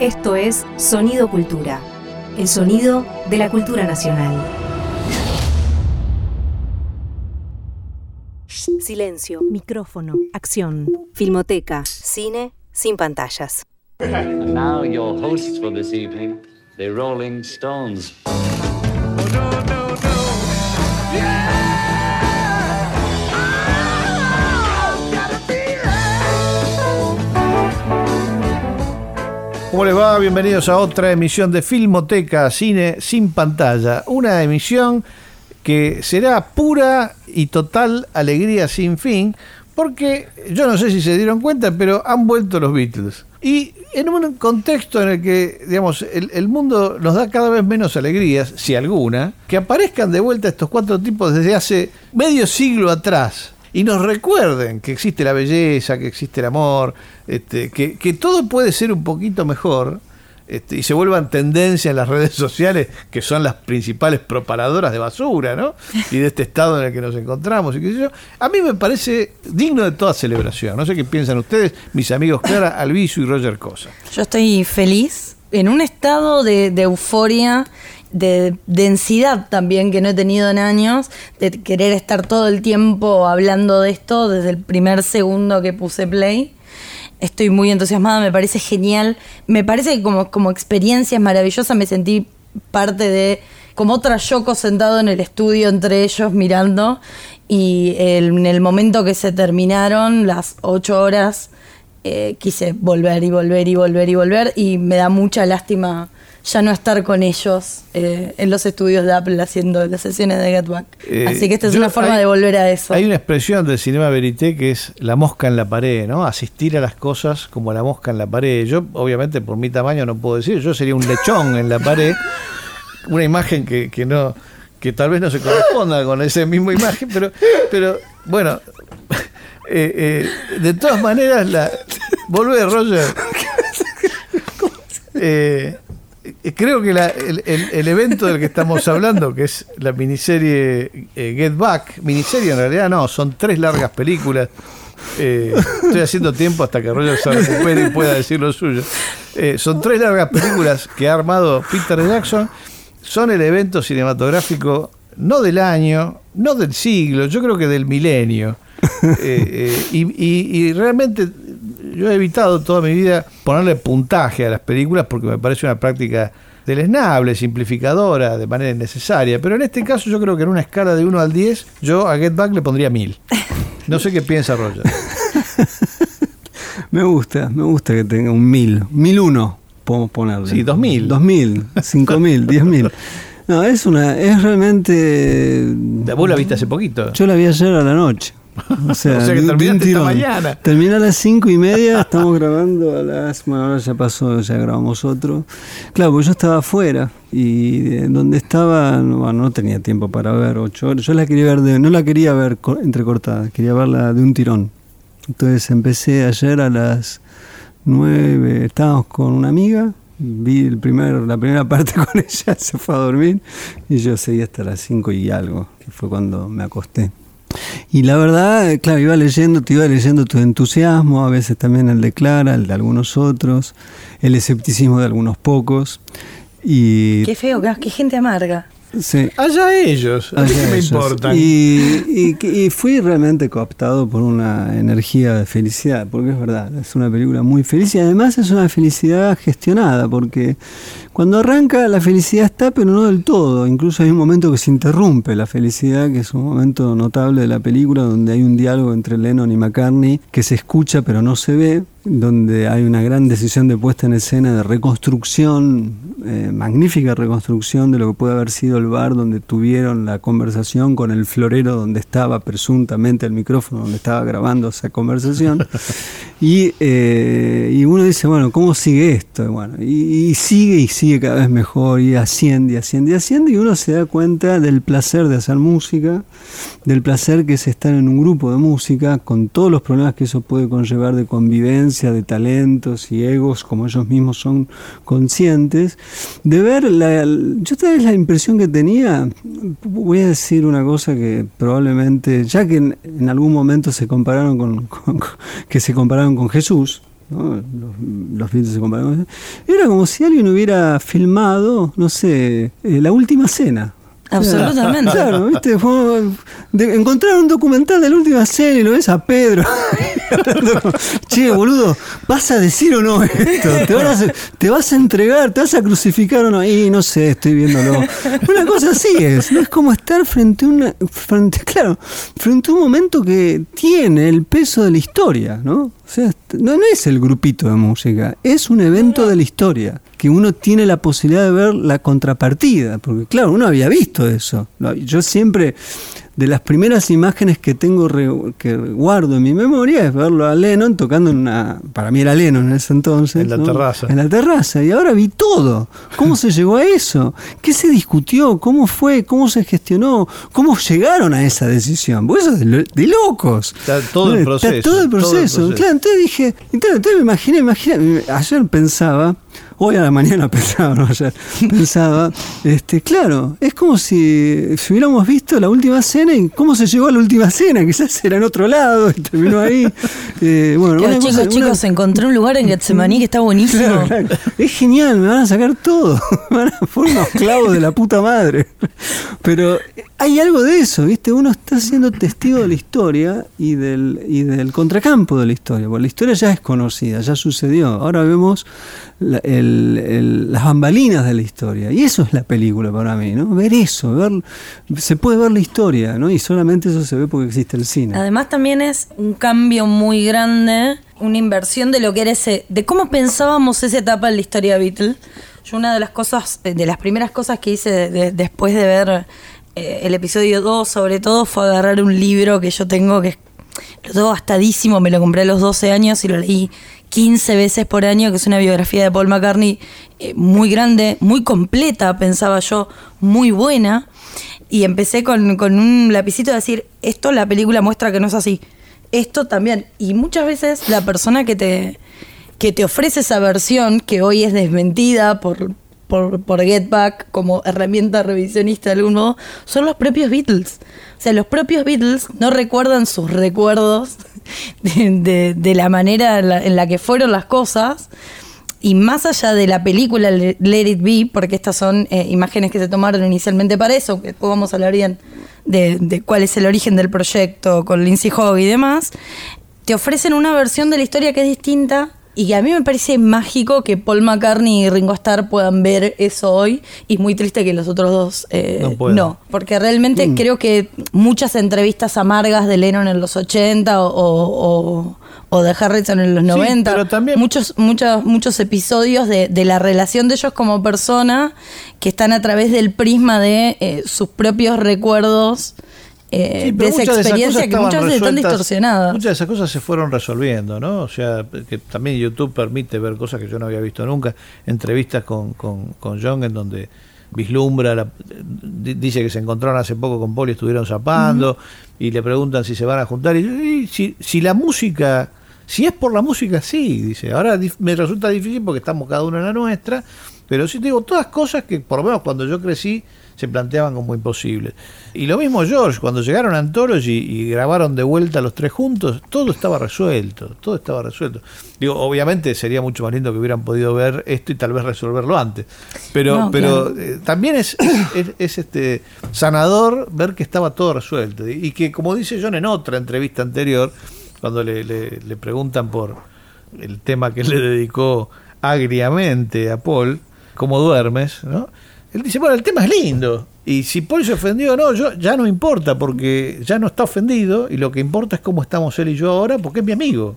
Esto es Sonido Cultura, el sonido de la cultura nacional. Silencio, micrófono, acción, filmoteca, cine sin pantallas. And now your hosts for this evening, the Rolling Stones. ¿Cómo les va? Bienvenidos a otra emisión de Filmoteca Cine sin pantalla. Una emisión que será pura y total alegría sin fin, porque yo no sé si se dieron cuenta, pero han vuelto los Beatles. Y en un contexto en el que, digamos, el, el mundo nos da cada vez menos alegrías, si alguna, que aparezcan de vuelta estos cuatro tipos desde hace medio siglo atrás y nos recuerden que existe la belleza, que existe el amor, este, que, que todo puede ser un poquito mejor. este, y se vuelvan tendencia en las redes sociales, que son las principales propagadoras de basura, ¿no? Y de este estado en el que nos encontramos, y qué sé yo. A mí me parece digno de toda celebración. No sé qué piensan ustedes, mis amigos Clara Alviso y Roger Cosa. Yo estoy feliz, en un estado de, de euforia, de densidad también que no he tenido en años, de querer estar todo el tiempo hablando de esto desde el primer segundo que puse play. Estoy muy entusiasmada, me parece genial. Me parece que como, como experiencia es maravillosa, me sentí parte de como otra Yoko sentado en el estudio entre ellos mirando y el- en el momento que se terminaron las ocho horas eh, quise volver y volver y volver y volver y me da mucha lástima ya no estar con ellos eh, en los estudios de Apple haciendo las sesiones de Get Back. Eh, Así que esta es yo- una forma hay- de volver a eso. Hay una expresión del cinema verité que es la mosca en la pared, ¿no? Asistir a las cosas como la mosca en la pared. Yo, obviamente, por mi tamaño no puedo decir, yo sería un lechón en la pared, una imagen que, que no que tal vez no se corresponda con esa misma imagen, pero, pero bueno, eh, eh, de todas maneras, la, volvé, Roger. Eh, eh, creo que la- el, el- evento del que estamos hablando, que es la miniserie eh, Get Back, miniserie en realidad no, son tres largas películas. Eh, estoy haciendo tiempo hasta que Roger se recupere y pueda decir lo suyo. Eh, son tres largas películas que ha armado Peter Jackson. Son el evento cinematográfico no del año, no del siglo, yo creo que del milenio. Eh, eh, y, y- y realmente yo he evitado toda mi vida ponerle puntaje a las películas porque me parece una práctica deleznable, simplificadora, de manera innecesaria. Pero en este caso yo creo que en una escala de 1 al 10, yo a Get Back le pondría 1000. No sé qué piensa Roger. Me gusta, me gusta que tenga un mil, mil uno, podemos ponerle. Sí, dos mil. Dos mil, cinco mil, diez mil. No, es una, es realmente. Vos la viste hace poquito. Yo la vi ayer a la noche. O sea, O sea que terminaste esta mañana. Terminé a las cinco y media, estamos grabando a las. Bueno, ahora ya pasó, ya grabamos otro. Claro, porque yo estaba afuera y eh, donde estaba, no, bueno, no tenía tiempo para ver ocho horas. Yo la quería ver, de, no la quería ver co- entrecortada, quería verla de un tirón. Entonces empecé ayer a las nueve, estábamos con una amiga, vi el primer, la primera parte con ella, se fue a dormir y yo seguí hasta las cinco y algo, que fue cuando me acosté. Y la verdad, claro, iba leyendo, te iba leyendo tu entusiasmo, a veces también el de Clara, el de algunos otros, el escepticismo de algunos pocos. Y Qué feo, qué gente amarga. Sí, Allá ellos, a mí qué me importan. Y, y- y fui realmente cooptado por una energía de felicidad, porque es verdad, es una película muy feliz y además es una felicidad gestionada, porque cuando arranca la felicidad está, pero no del todo. Incluso hay un momento que se interrumpe la felicidad, que es un momento notable de la película, donde hay un diálogo entre Lennon y McCartney que se escucha pero no se ve, donde hay una gran decisión de puesta en escena de reconstrucción, eh, magnífica reconstrucción de lo que puede haber sido el bar donde tuvieron la conversación con el florero donde estaba presuntamente el micrófono donde estaba grabando esa conversación. y, eh, y uno dice, bueno, ¿cómo sigue esto? Y bueno, y, y sigue y sigue cada vez mejor y asciende y asciende y asciende y uno se da cuenta del placer de hacer música, del placer que es estar en un grupo de música con todos los problemas que eso puede conllevar de convivencia, de talentos y egos, como ellos mismos son conscientes, de ver, la, yo tal vez la impresión que tenía, voy a decir una cosa que probablemente, ya que en, algún momento se compararon con, con- con- que se compararon con Jesús, los, Beatles se comparaban. Era como si alguien hubiera filmado, no sé, eh, la última cena. Absolutamente. Claro, ¿viste? Fue encontrar un documental de la última y lo ves a Pedro. che, boludo, ¿vas a decir o no esto? ¿Te vas, a, ¿Te vas a entregar? ¿Te vas a crucificar o no? Y no sé, estoy viéndolo. Una cosa así es, ¿no? Es como estar frente a una. Frente, claro, frente a un momento que tiene el peso de la historia, ¿no? O sea, no, no es el grupito de música, es un evento de la historia, que uno tiene la posibilidad de ver la contrapartida, porque claro, uno había visto eso. Yo siempre, de las primeras imágenes que tengo, re- que guardo en mi memoria, es verlo a Lennon tocando en una, para mí era Lennon en ese entonces. En la ¿no? terraza. En la terraza, y ahora vi todo. ¿Cómo se llegó a eso? ¿Qué se discutió? ¿Cómo fue? ¿Cómo se gestionó? ¿Cómo llegaron a esa decisión? Porque eso es de, lo- de locos. Está todo el Está proceso, todo el todo el proceso. proceso. Claro, entonces dije, entonces, entonces me imaginé, imaginé, ayer pensaba, hoy a la mañana pensaba, no ayer, pensaba, este, claro, es como si, si hubiéramos visto la última cena y cómo se llegó a la última cena, quizás era en otro lado y terminó ahí. Eh, bueno, Claro, una chicos, cosa- una- chicos, encontré un lugar en Getsemaní que está buenísimo. Claro, claro. Es genial, me van a sacar todo. Me van a poner unos clavos de la puta madre. Pero hay algo de eso, ¿viste? Uno está siendo testigo de la historia y del, y del contracampo de la historia. Porque la historia ya es conocida, ya sucedió. Ahora vemos la- el- el- las bambalinas de la historia. Y eso es la película para mí, ¿no? Ver eso, ver, se puede ver la historia, Y solamente eso se ve porque existe el cine. Además también es un cambio muy grande, una inversión de lo que era ese, de cómo pensábamos esa etapa en la historia Beatles. Yo una de las cosas, eh, de las primeras cosas que hice de- de- después de ver eh, el episodio 2 sobre todo fue agarrar un libro que yo tengo que lo tengo gastadísimo, me lo compré a los 12 años y lo leí 15 veces por año, que es una biografía de Paul McCartney eh, muy grande, muy completa, pensaba yo, muy buena. Y empecé con, con un lapicito a decir, esto la película muestra que no es así. Esto también. Y muchas veces la persona que te, que te ofrece esa versión, que hoy es desmentida por, por, por Get Back como herramienta revisionista de algún modo, son los propios Beatles. O sea, los propios Beatles no recuerdan sus recuerdos de, de- la manera en la que fueron las cosas. Y más allá de la película Le- Let It Be, porque estas son eh, imágenes que se tomaron inicialmente para eso, que después vamos a hablar bien de, de cuál es el origen del proyecto con Lindsay Hogg y demás, te ofrecen una versión de la historia que es distinta y que a mí me parece mágico que Paul McCartney y Ringo Starr puedan ver eso hoy y muy triste que los otros dos eh, No porque realmente creo que muchas entrevistas amargas de Lennon en los 80 o, o- o- de Harrison en los Sí, 90, pero también- muchos, muchos, muchos episodios de, de la relación de ellos como persona que están a través del prisma de eh, sus propios recuerdos eh, Sí, de esa muchas de esas experiencia que muchas veces están distorsionadas. Muchas de esas cosas se fueron resolviendo, ¿no? O sea, que también YouTube permite ver cosas que yo no había visto nunca. Entrevistas con, con, con John en donde vislumbra, la- di- dice que se encontraron hace poco con y estuvieron zapando y le preguntan si se van a juntar. Y, y si, si la música, si es por la música, sí, dice. Ahora me resulta difícil porque estamos cada uno en la nuestra, pero sí te digo, todas cosas que por lo menos cuando yo crecí se planteaban como imposibles. Y lo mismo George, cuando llegaron a Anthology y grabaron de vuelta los tres juntos, todo estaba resuelto, todo estaba resuelto. Digo, obviamente sería mucho más lindo que hubieran podido ver esto y tal vez resolverlo antes. Pero, No, pero claro. eh, también es, es, es, este sanador ver que estaba todo resuelto. Y, y que, como dice John en otra entrevista anterior, cuando le, le- le preguntan por el tema que le dedicó agriamente a Paul, ¿cómo duermes? ¿no? Él dice, bueno, el tema es lindo. Y si Paul se ofendió o no, yo, ya no importa, porque ya no está ofendido, y lo que importa es cómo estamos él y yo ahora, porque es mi amigo.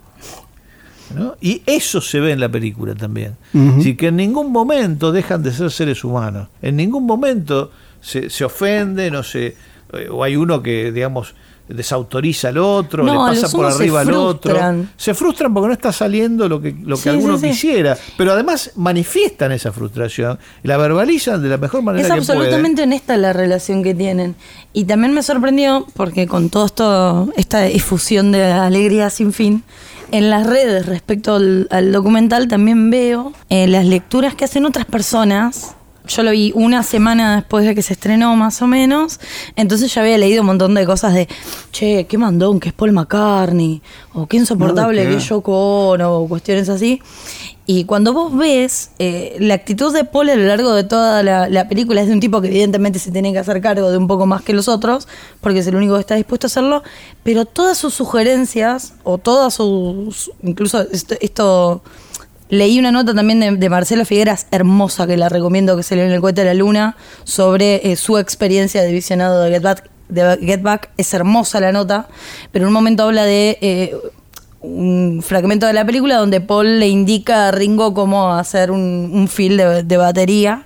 ¿no? Y eso se ve en la película también. Así que en ningún momento dejan de ser seres humanos. En ningún momento se, se ofenden o, se, eh, o hay uno que, digamos, desautoriza al otro, No, le pasa por arriba al otro. Se frustran porque no está saliendo lo que, lo que Sí, alguno sí, sí. quisiera. Pero además manifiestan esa frustración la verbalizan de la mejor manera Es que absolutamente honesta la relación que tienen. Y también me sorprendió, porque con todo esto, esta efusión de alegría sin fin, en las redes respecto al, al documental también veo eh, las lecturas que hacen otras personas yo lo vi una semana después de que se estrenó, más o menos. Entonces ya había leído un montón de cosas de, che, qué mandón que es Paul McCartney, o qué insoportable que es Yoko Ono, o cuestiones así. Y cuando vos ves eh, la actitud de Paul a lo largo de toda la, la película, es de un tipo que evidentemente se tiene que hacer cargo de un poco más que los otros, porque es el único que está dispuesto a hacerlo, pero todas sus sugerencias, o todas sus. incluso esto. esto Leí una nota también de, Marcelo Figueras, hermosa, que la recomiendo, que se leyó en el cohete de la luna, sobre eh, su experiencia de visionado de Get Back. De Get Back. Es hermosa la nota, pero en un momento habla de eh, un fragmento de la película donde Paul le indica a Ringo cómo hacer un, un fill de, batería.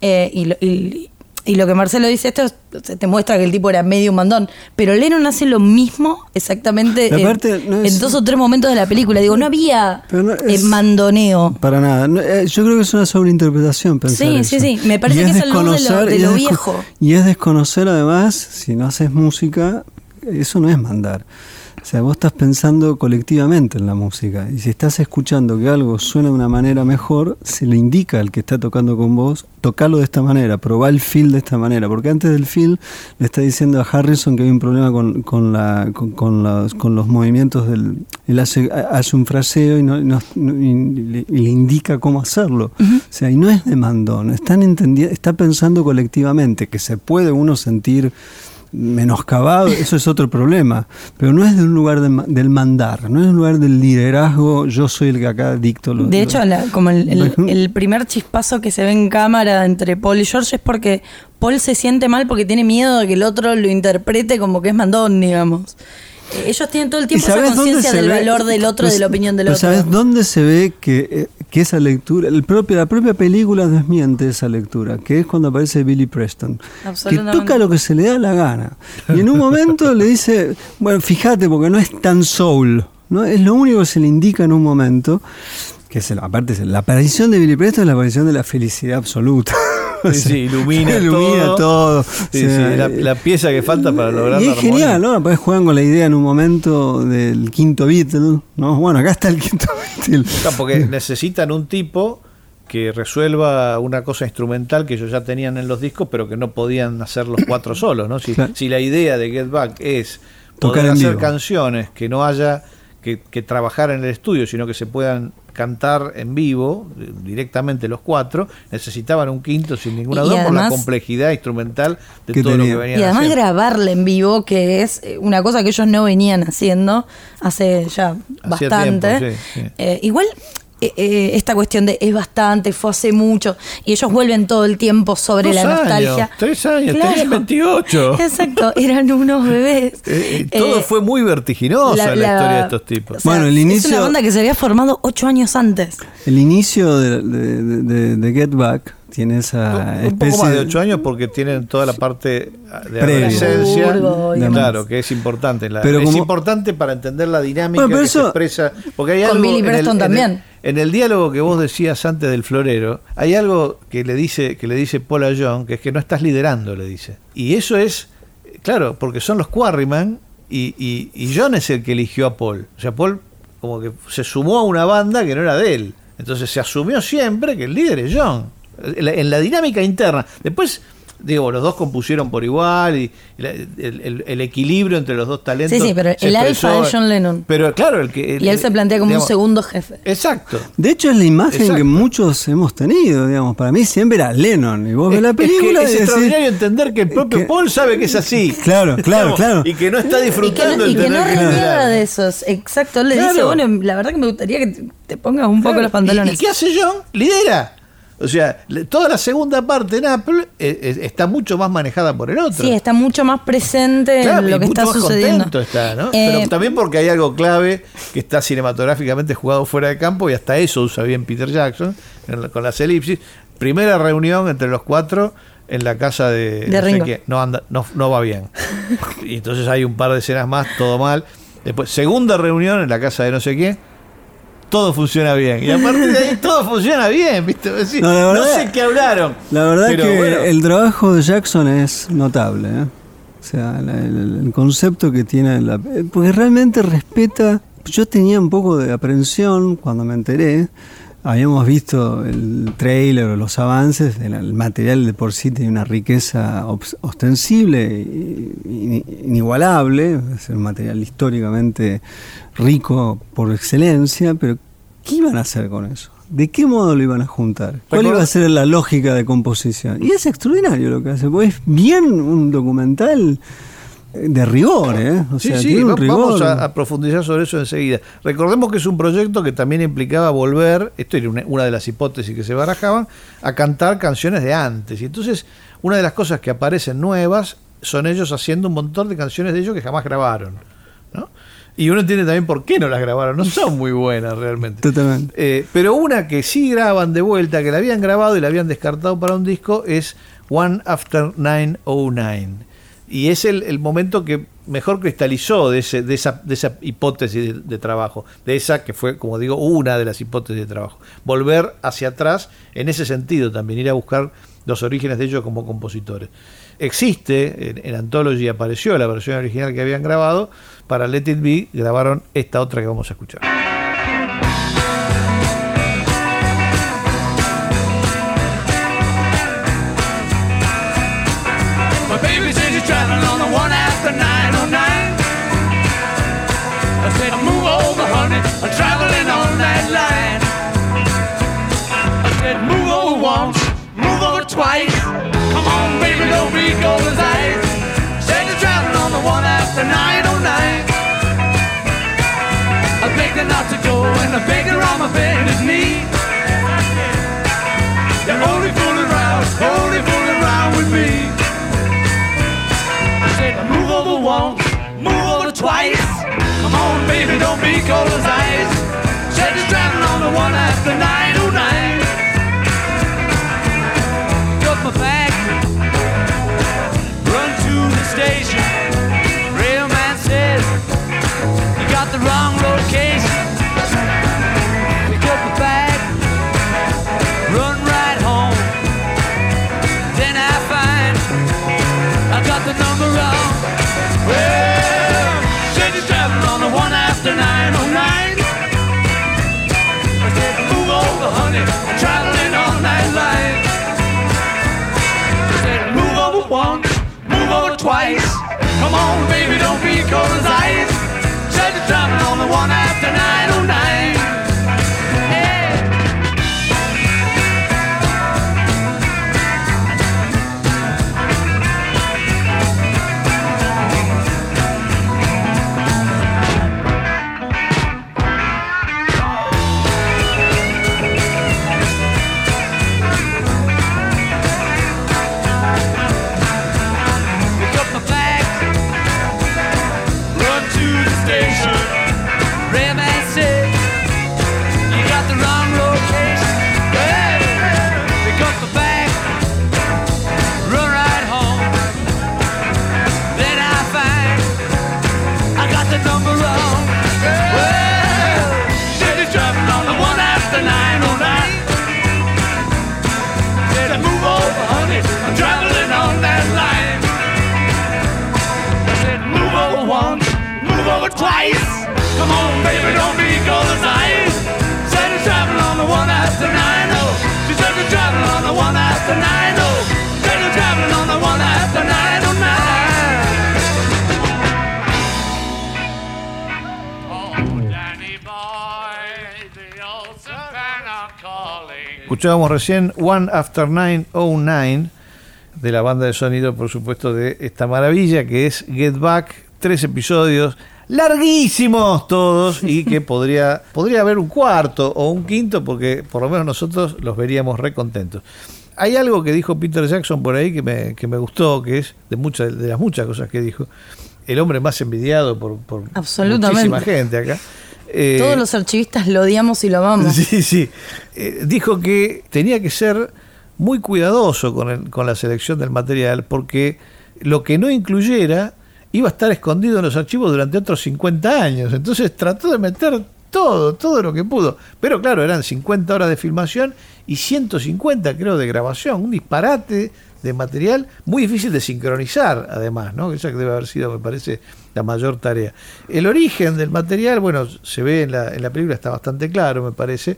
eh, y- y lo que Marcelo dice esto es- te muestra que el tipo era medio un mandón. Pero Lennon hace lo mismo exactamente en, aparte, no es- en dos o tres momentos de la película. Digo, no había no eh, es- mandoneo. Para nada. No, eh, yo creo que es una sobreinterpretación pensar Sí, eso. sí, sí. Me parece Y que es el luz de lo- de es viejo. Y es desconocer además, si no haces música, eso no es mandar. O sea, vos estás pensando colectivamente en la música. Y si estás escuchando que algo suena de una manera mejor, se le indica al que está tocando con vos, tocalo de esta manera, probá el feel de esta manera. Porque antes del feel le está diciendo a Harrison que hay un problema con, con, la, con, con los, movimientos del... Él hace, hace un fraseo y, no, y le, y le indica cómo hacerlo. O sea, y no es de mandón, están entendi- está pensando colectivamente que se puede uno sentir menoscabado, eso es otro problema, pero no es de un lugar de del mandar, no es un lugar del liderazgo, yo soy el que acá dicto lo De hecho, la- como el, el primer chispazo que se ve en cámara entre Paul y George es porque Paul se siente mal porque tiene miedo de que el otro lo interprete como que es mandón, digamos. Ellos tienen todo el ¿Y tiempo esa conciencia del ve? valor del otro y de la Pues, opinión del otro. ¿Sabes dónde se ve que, eh, que esa lectura, el propio, la propia película desmiente esa lectura, que es cuando aparece Billy Preston, que toca lo que se le da la gana. Y en un momento le dice, bueno, fíjate, porque no es tan soul, ¿no? Es lo único que se le indica en un momento, que es el- aparte la aparición de Billy Preston es la aparición de la felicidad absoluta. Sí, sí, ilumina ilumina todo. todo. Sí, O sea, la, la pieza que falta para lograr y la es genial. ¿no? Después juegan con la idea en un momento del quinto Beatle, ¿no? Bueno, acá está el quinto Beatle. Porque necesitan un tipo que resuelva una cosa instrumental que ellos ya tenían en los discos, pero que no podían hacer los cuatro solos, ¿no? Si, Claro. si la idea de Get Back es poder hacer vivo. canciones que no haya que, que trabajar en el estudio, sino que se puedan cantar en vivo eh, directamente los cuatro, necesitaban un quinto sin ninguna duda por la complejidad instrumental de todo lo que venían Y además haciendo. grabarle en vivo, que es eh, una cosa que ellos no venían haciendo hace ya Hacía bastante. tiempo, sí, sí. Eh, igual eh, eh, esta cuestión de es bastante, fue hace mucho, y ellos vuelven todo el tiempo sobre Dos la años, nostalgia. tres años, tenían 28. Exacto, eran unos bebés. Eh, eh, todo Eh, fue muy vertiginoso la- en la, la- historia de estos tipos. o sea, Bueno, el Es inicio- una banda que se había formado ocho años antes. El inicio de, de- de- de- de Get Back tiene esa un especie poco más de ocho años porque tienen toda la parte de Previa. adolescencia. Claro que es importante la- Pero es como- importante para entender la dinámica Bueno, pero que eso- se expresa porque hay Con algo Billy en el- Preston en el- también. en el diálogo que vos decías antes del florero hay algo que le dice que le dice Paul a John que es que no estás liderando le dice. Y eso es claro porque son los Quarryman y, y, y John es el que eligió a Paul. O sea Paul como que se sumó a una banda que no era de él. Entonces se asumió siempre que el líder es John en la, en la dinámica interna. Después, digo, los dos compusieron por igual y la- el, el- el equilibrio entre los dos talentos. Sí, sí, pero el alfa es John Lennon. Pero claro, el que. el- Y él se plantea como digamos, un segundo jefe. Exacto. De hecho, es la imagen Exacto. que muchos hemos tenido, digamos. Para mí siempre era Lennon. Y vos ves la Es- es que película es y decís- extraordinario entender que el propio que- Paul sabe que es así. Claro, claro, Digamos, claro. Y que no está Y que disfrutando no, el y que no reniega liderar. de esos. Exacto, él le Claro. dice, bueno, la verdad que me gustaría que te, pongas un poco los pantalones. ¿Y, y qué hace John? Lidera. O sea, toda la segunda parte en Apple eh, eh, está mucho más manejada por el otro. Sí, está mucho más presente Claro, en lo que mucho está más sucediendo. contento está, ¿no? Eh, Pero también porque hay algo clave que está cinematográficamente jugado fuera de campo y hasta eso usa bien Peter Jackson con las elipsis. Primera reunión entre los cuatro en la casa de, De no sé qué. No, anda, no, no va bien. Y entonces hay un par de escenas más, todo mal. Después, segunda reunión en la casa de no sé qué. Todo funciona bien. Y a partir de ahí todo funciona bien, ¿viste? Decir, No, sé qué hablaron. La verdad que bueno. el trabajo de Jackson es notable. ¿eh? O sea, la- el, el concepto que tiene. la- porque realmente respeta. Yo tenía un poco de aprensión cuando me enteré habíamos visto el trailer o los avances, el, material de por sí tiene una riqueza ostensible, inigualable, es un material históricamente rico por excelencia, pero ¿qué iban a hacer con eso? ¿De qué modo lo iban a juntar? ¿Cuál iba a ser la lógica de composición? Y es extraordinario lo que hace, porque es bien un documental de rigor, ¿eh? O Sí, sea, sí, va- vamos rigor. a, a profundizar sobre eso enseguida. Recordemos que es un proyecto que también implicaba volver, esto era una, una de las hipótesis que se barajaban, a cantar canciones de antes. Y entonces, una de las cosas que aparecen nuevas son ellos haciendo un montón de canciones de ellos que jamás grabaron. ¿no? Y uno entiende también por qué no las grabaron, no son muy buenas realmente. Totalmente. Eh, pero una que sí graban de vuelta, que la habían grabado y la habían descartado para un disco, es One After 909. Y es el, el momento que mejor cristalizó de, ese, de, esa, de esa hipótesis de, trabajo, de esa que fue, como digo, una de las hipótesis de trabajo. Volver hacia atrás en ese sentido también, ir a buscar los orígenes de ellos como compositores. Existe, en, en Anthology apareció la versión original que habían grabado, para Let It Be grabaron esta otra que vamos a escuchar. One after 909. I begged her not to go, and I begged her on my bended knee. You're only fooling around, only fooling around with me. I said, move over once, move over twice. Come on, baby, don't be cold as ice. Said you're driving on the one after 909. Took my bag, run to the station. The wrong location. Pick up the bag, run right home. Then I find I got the number wrong. Well, said you're traveling on the one after 909. I said, move over, honey. I'm traveling on that line. I said, move over once, move over twice. Come on, baby, don't be cold as ice. Said you're traveling on the one after 909. Escuchábamos recién One After 909 de la banda de sonido, por supuesto, de esta maravilla que es Get Back, tres episodios larguísimos todos y que podría, podría haber un cuarto o un quinto porque por lo menos nosotros los veríamos recontentos. Hay algo que dijo Peter Jackson por ahí que me, que me gustó, que es de muchas de las muchas cosas que dijo, el hombre más envidiado por, por muchísima gente acá. Eh, Todos los archivistas lo odiamos y lo amamos. Sí, sí. Eh, dijo que tenía que ser muy cuidadoso con, el- con la selección del material porque lo que no incluyera iba a estar escondido en los archivos durante otros 50 años. Entonces trató de meter todo, todo lo que pudo. Pero claro, eran 50 horas de filmación y 150 creo de grabación. Un disparate de material muy difícil de sincronizar además, ¿no? Esa que debe haber sido, me parece, la mayor tarea. El origen del material, bueno, se ve en la, en la película, está bastante claro, me parece.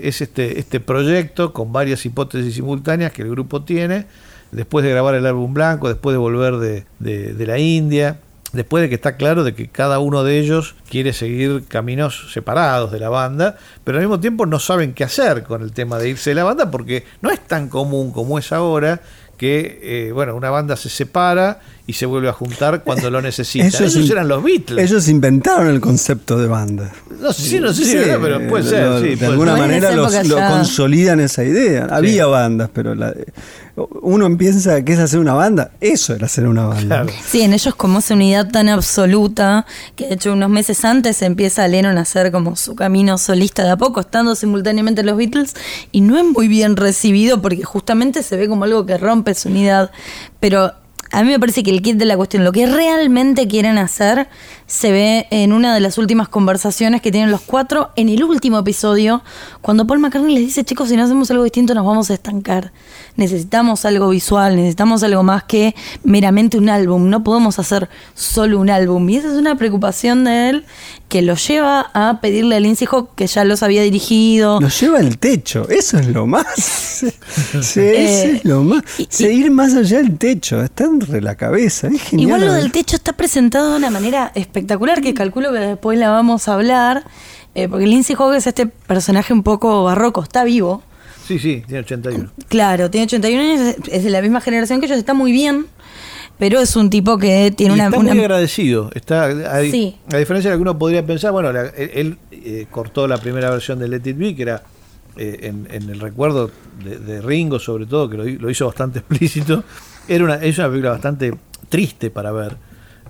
es este, este proyecto con varias hipótesis simultáneas que el grupo tiene, después de grabar el álbum blanco, después de volver de, de- la India, después de que está claro de que cada uno de ellos quiere seguir caminos separados de la banda, pero al mismo tiempo no saben qué hacer con el tema de irse de la banda porque no es tan común como es ahora que eh, bueno una banda se separa y se vuelve a juntar cuando lo necesita. Ellos Esos in- eran los Beatles. Ellos inventaron el concepto de banda. no sé si no sé si era, pero puede lo- ser. lo- sí, de puede alguna ser. Manera los- lo consolidan esa idea. Había bandas, pero la- uno piensa que es hacer una banda. Eso era hacer una banda. Claro. Sí, en ellos como esa unidad tan absoluta que de hecho unos meses antes empieza Lennon a hacer como su camino solista de a poco, estando simultáneamente los Beatles y no es muy bien recibido porque justamente se ve como algo que rompe su unidad. Pero a mí me parece que el kit de la cuestión, lo que realmente quieren hacer, se ve en una de las últimas conversaciones que tienen los cuatro en el último episodio, cuando Paul McCartney les dice, chicos, si no hacemos algo distinto nos vamos a estancar. Necesitamos algo visual, necesitamos algo más que meramente un álbum. No podemos hacer solo un álbum. Y esa es una preocupación de él que lo lleva a pedirle a Lindsay Hawk, que ya los había dirigido. Nos lleva al techo, eso es lo más. Sí, eso es lo más. y- Seguir más allá del techo, está entre la cabeza, es genial. Igual lo del techo está presentado de una manera espectacular que calculo que después la vamos a hablar. eh, porque Lindsay Hogg es este personaje un poco barroco, está vivo. Sí, sí, tiene 81. Claro, tiene 81 años, es- de la misma generación que ellos, está muy bien, pero es un tipo que tiene Y una... está una- muy agradecido. Está, a, Sí. a diferencia de lo que uno podría pensar, bueno, la- él, eh, cortó la primera versión de Let It Be, que era eh, en, en el recuerdo de, de Ringo, sobre todo, que lo hizo bastante explícito. Era una, es una película bastante triste para ver.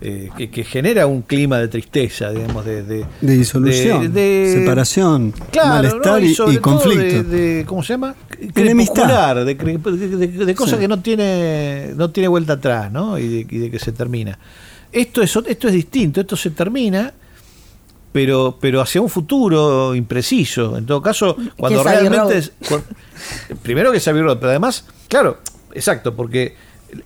Eh, que, que genera un clima de tristeza, digamos, de, de, De disolución, de- de- separación, Claro, malestar ¿no? y, sobre y todo conflicto. De, de- ¿Cómo se llama? Enemistad. De, cre- de, de- de cosas Sí. que no tiene, no tiene vuelta atrás, ¿no? Y de, y de que se termina. Esto es, esto es distinto, esto se termina, pero, pero hacia un futuro impreciso. En todo caso, cuando realmente. Es- primero que Road, pero además, claro, exacto, porque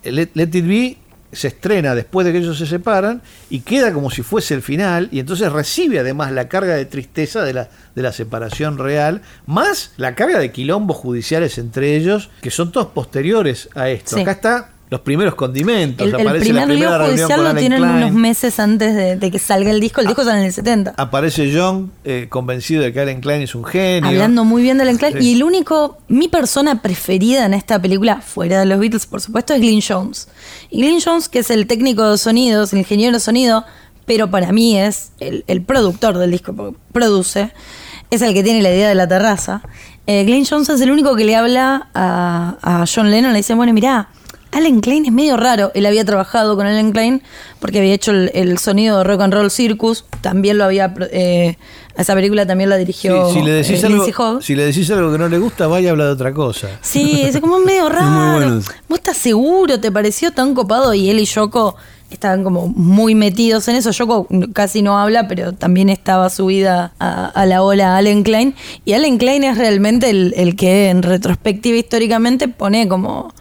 Let, Let It Be se estrena después de que ellos se separan y queda como si fuese el final y entonces recibe además la carga de tristeza de la, de la separación real más la carga de quilombos judiciales entre ellos que son todos posteriores a esto. Sí. Acá está los primeros condimentos. el, el primer reunión judicial lo Allen tienen Klein. unos meses antes de, de que salga el disco. El disco sale en el 70. Aparece John eh, convencido de que Allen Klein es un genio. Hablando muy bien de Alan Klein. Sí. Y el único, mi persona preferida en esta película, fuera de los Beatles, por supuesto, es Glyn Jones. Y Glyn Jones, que es el técnico de sonidos, el ingeniero de sonido, pero para mí es el, el productor del disco, porque produce, es el que tiene la idea de la terraza. Eh, Glyn Jones es el único que le habla a, a John Lennon, le dice, bueno, mirá, Alan Klein es medio raro. Él había trabajado con Alan Klein porque había hecho el, el sonido de Rock and Roll Circus. También lo había. eh, esa película también la Sí, dirigió si, le decís eh, algo, si le decís algo que no le gusta, vaya a hablar de otra cosa. Sí, es como medio raro. muy bueno. ¿Vos estás seguro? ¿Te pareció tan copado? Y él y Yoko estaban como muy metidos en eso. Yoko casi no habla, pero también estaba subida a, a la ola Allen Klein. Y Allen Klein es realmente el, el que en retrospectiva históricamente pone como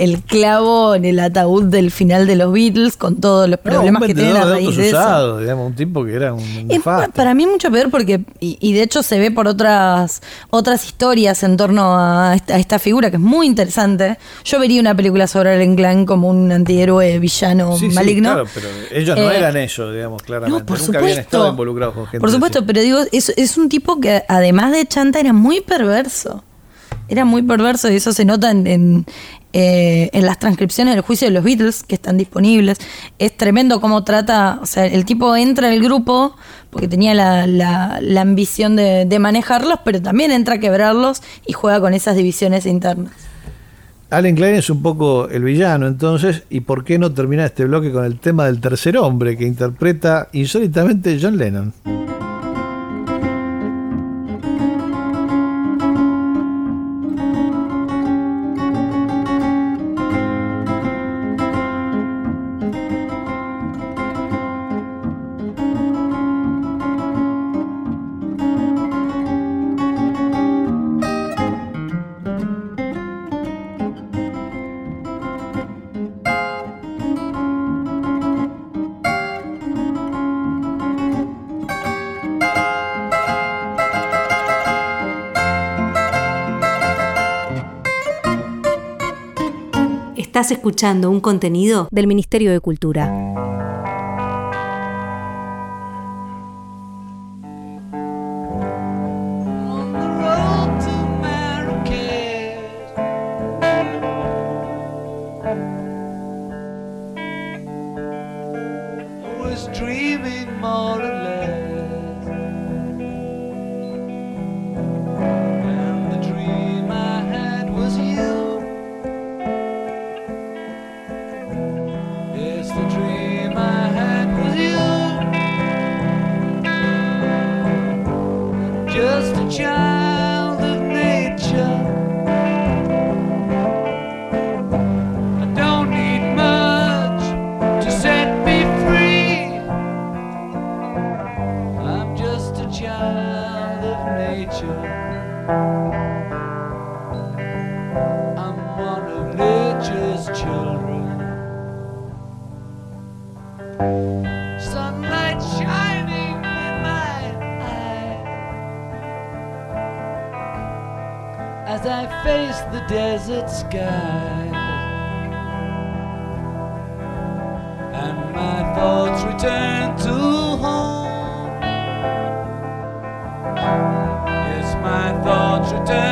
el clavo en el ataúd del final de los Beatles con todos los problemas un que tienen a raíz de eso. usados, digamos, un tipo que era un Es nefasto. para mí mucho peor porque, y, y de hecho se ve por otras, otras historias en torno a esta, a esta figura que es muy interesante. Yo vería una película sobre Allen Klein como un antihéroe villano Sí, sí, maligno. claro, pero ellos no Eh, eran ellos, digamos, claramente. No, por Nunca supuesto. habían estado involucrados con gente Por supuesto, así. pero digo, es, es un tipo que además de chanta era muy perverso. Era muy perverso y eso se nota en, en, eh, en las transcripciones del juicio de los Beatles que están disponibles. Es tremendo cómo trata, o sea, el tipo entra al grupo porque tenía la, la- ambición de, de manejarlos, pero también entra a quebrarlos y juega con esas divisiones internas. Allen Klein es un poco el villano, entonces, ¿y por qué no terminar este bloque con el tema del tercer hombre que interpreta insólitamente John Lennon? Estás escuchando un contenido del Ministerio de Cultura. je t'aime.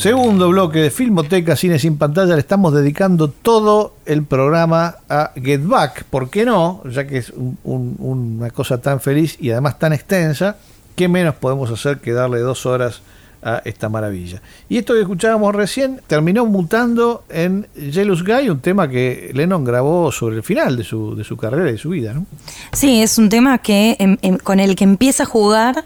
Segundo bloque de Filmoteca Cine sin pantalla, le estamos dedicando todo el programa a Get Back. ¿Por qué no? Ya que es un- un- una cosa tan feliz y además tan extensa, ¿qué menos podemos hacer que darle dos horas a esta maravilla? Y esto que escuchábamos recién terminó mutando en Jealous Guy, un tema que Lennon grabó sobre el final de su, de su carrera y de su vida, ¿no? Sí, es un tema que em- em- con el que empieza a jugar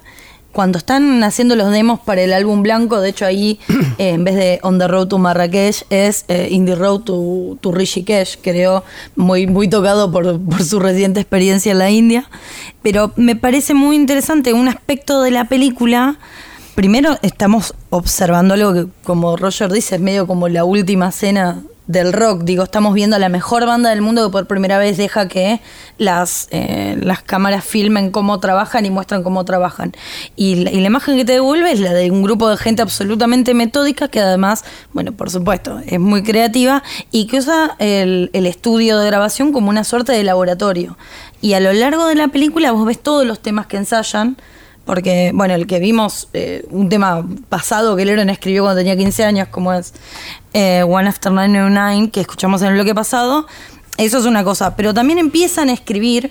cuando están haciendo los demos para el álbum blanco. De hecho, ahí eh, en vez de On the Road to Marrakech es eh, In the Road to, to Rishikesh, creo, muy, muy tocado por, por su reciente experiencia en la India. Pero me parece muy interesante un aspecto de la película. Primero estamos observando algo que, como Roger dice, es medio como la última cena del rock. Digo, estamos viendo a la mejor banda del mundo que por primera vez deja que las, eh, las cámaras filmen cómo trabajan y muestran cómo trabajan. Y la, imagen que te devuelve es la de un grupo de gente absolutamente metódica que además, bueno, por supuesto, es muy creativa y que usa el, el estudio de grabación como una suerte de laboratorio. Y a lo largo de la película vos ves todos los temas que ensayan. Porque, bueno, el que vimos, eh, un tema pasado que Lennon escribió cuando tenía 15 años, como es eh, One After 909, que escuchamos en el bloque pasado, eso es una cosa. Pero también empiezan a escribir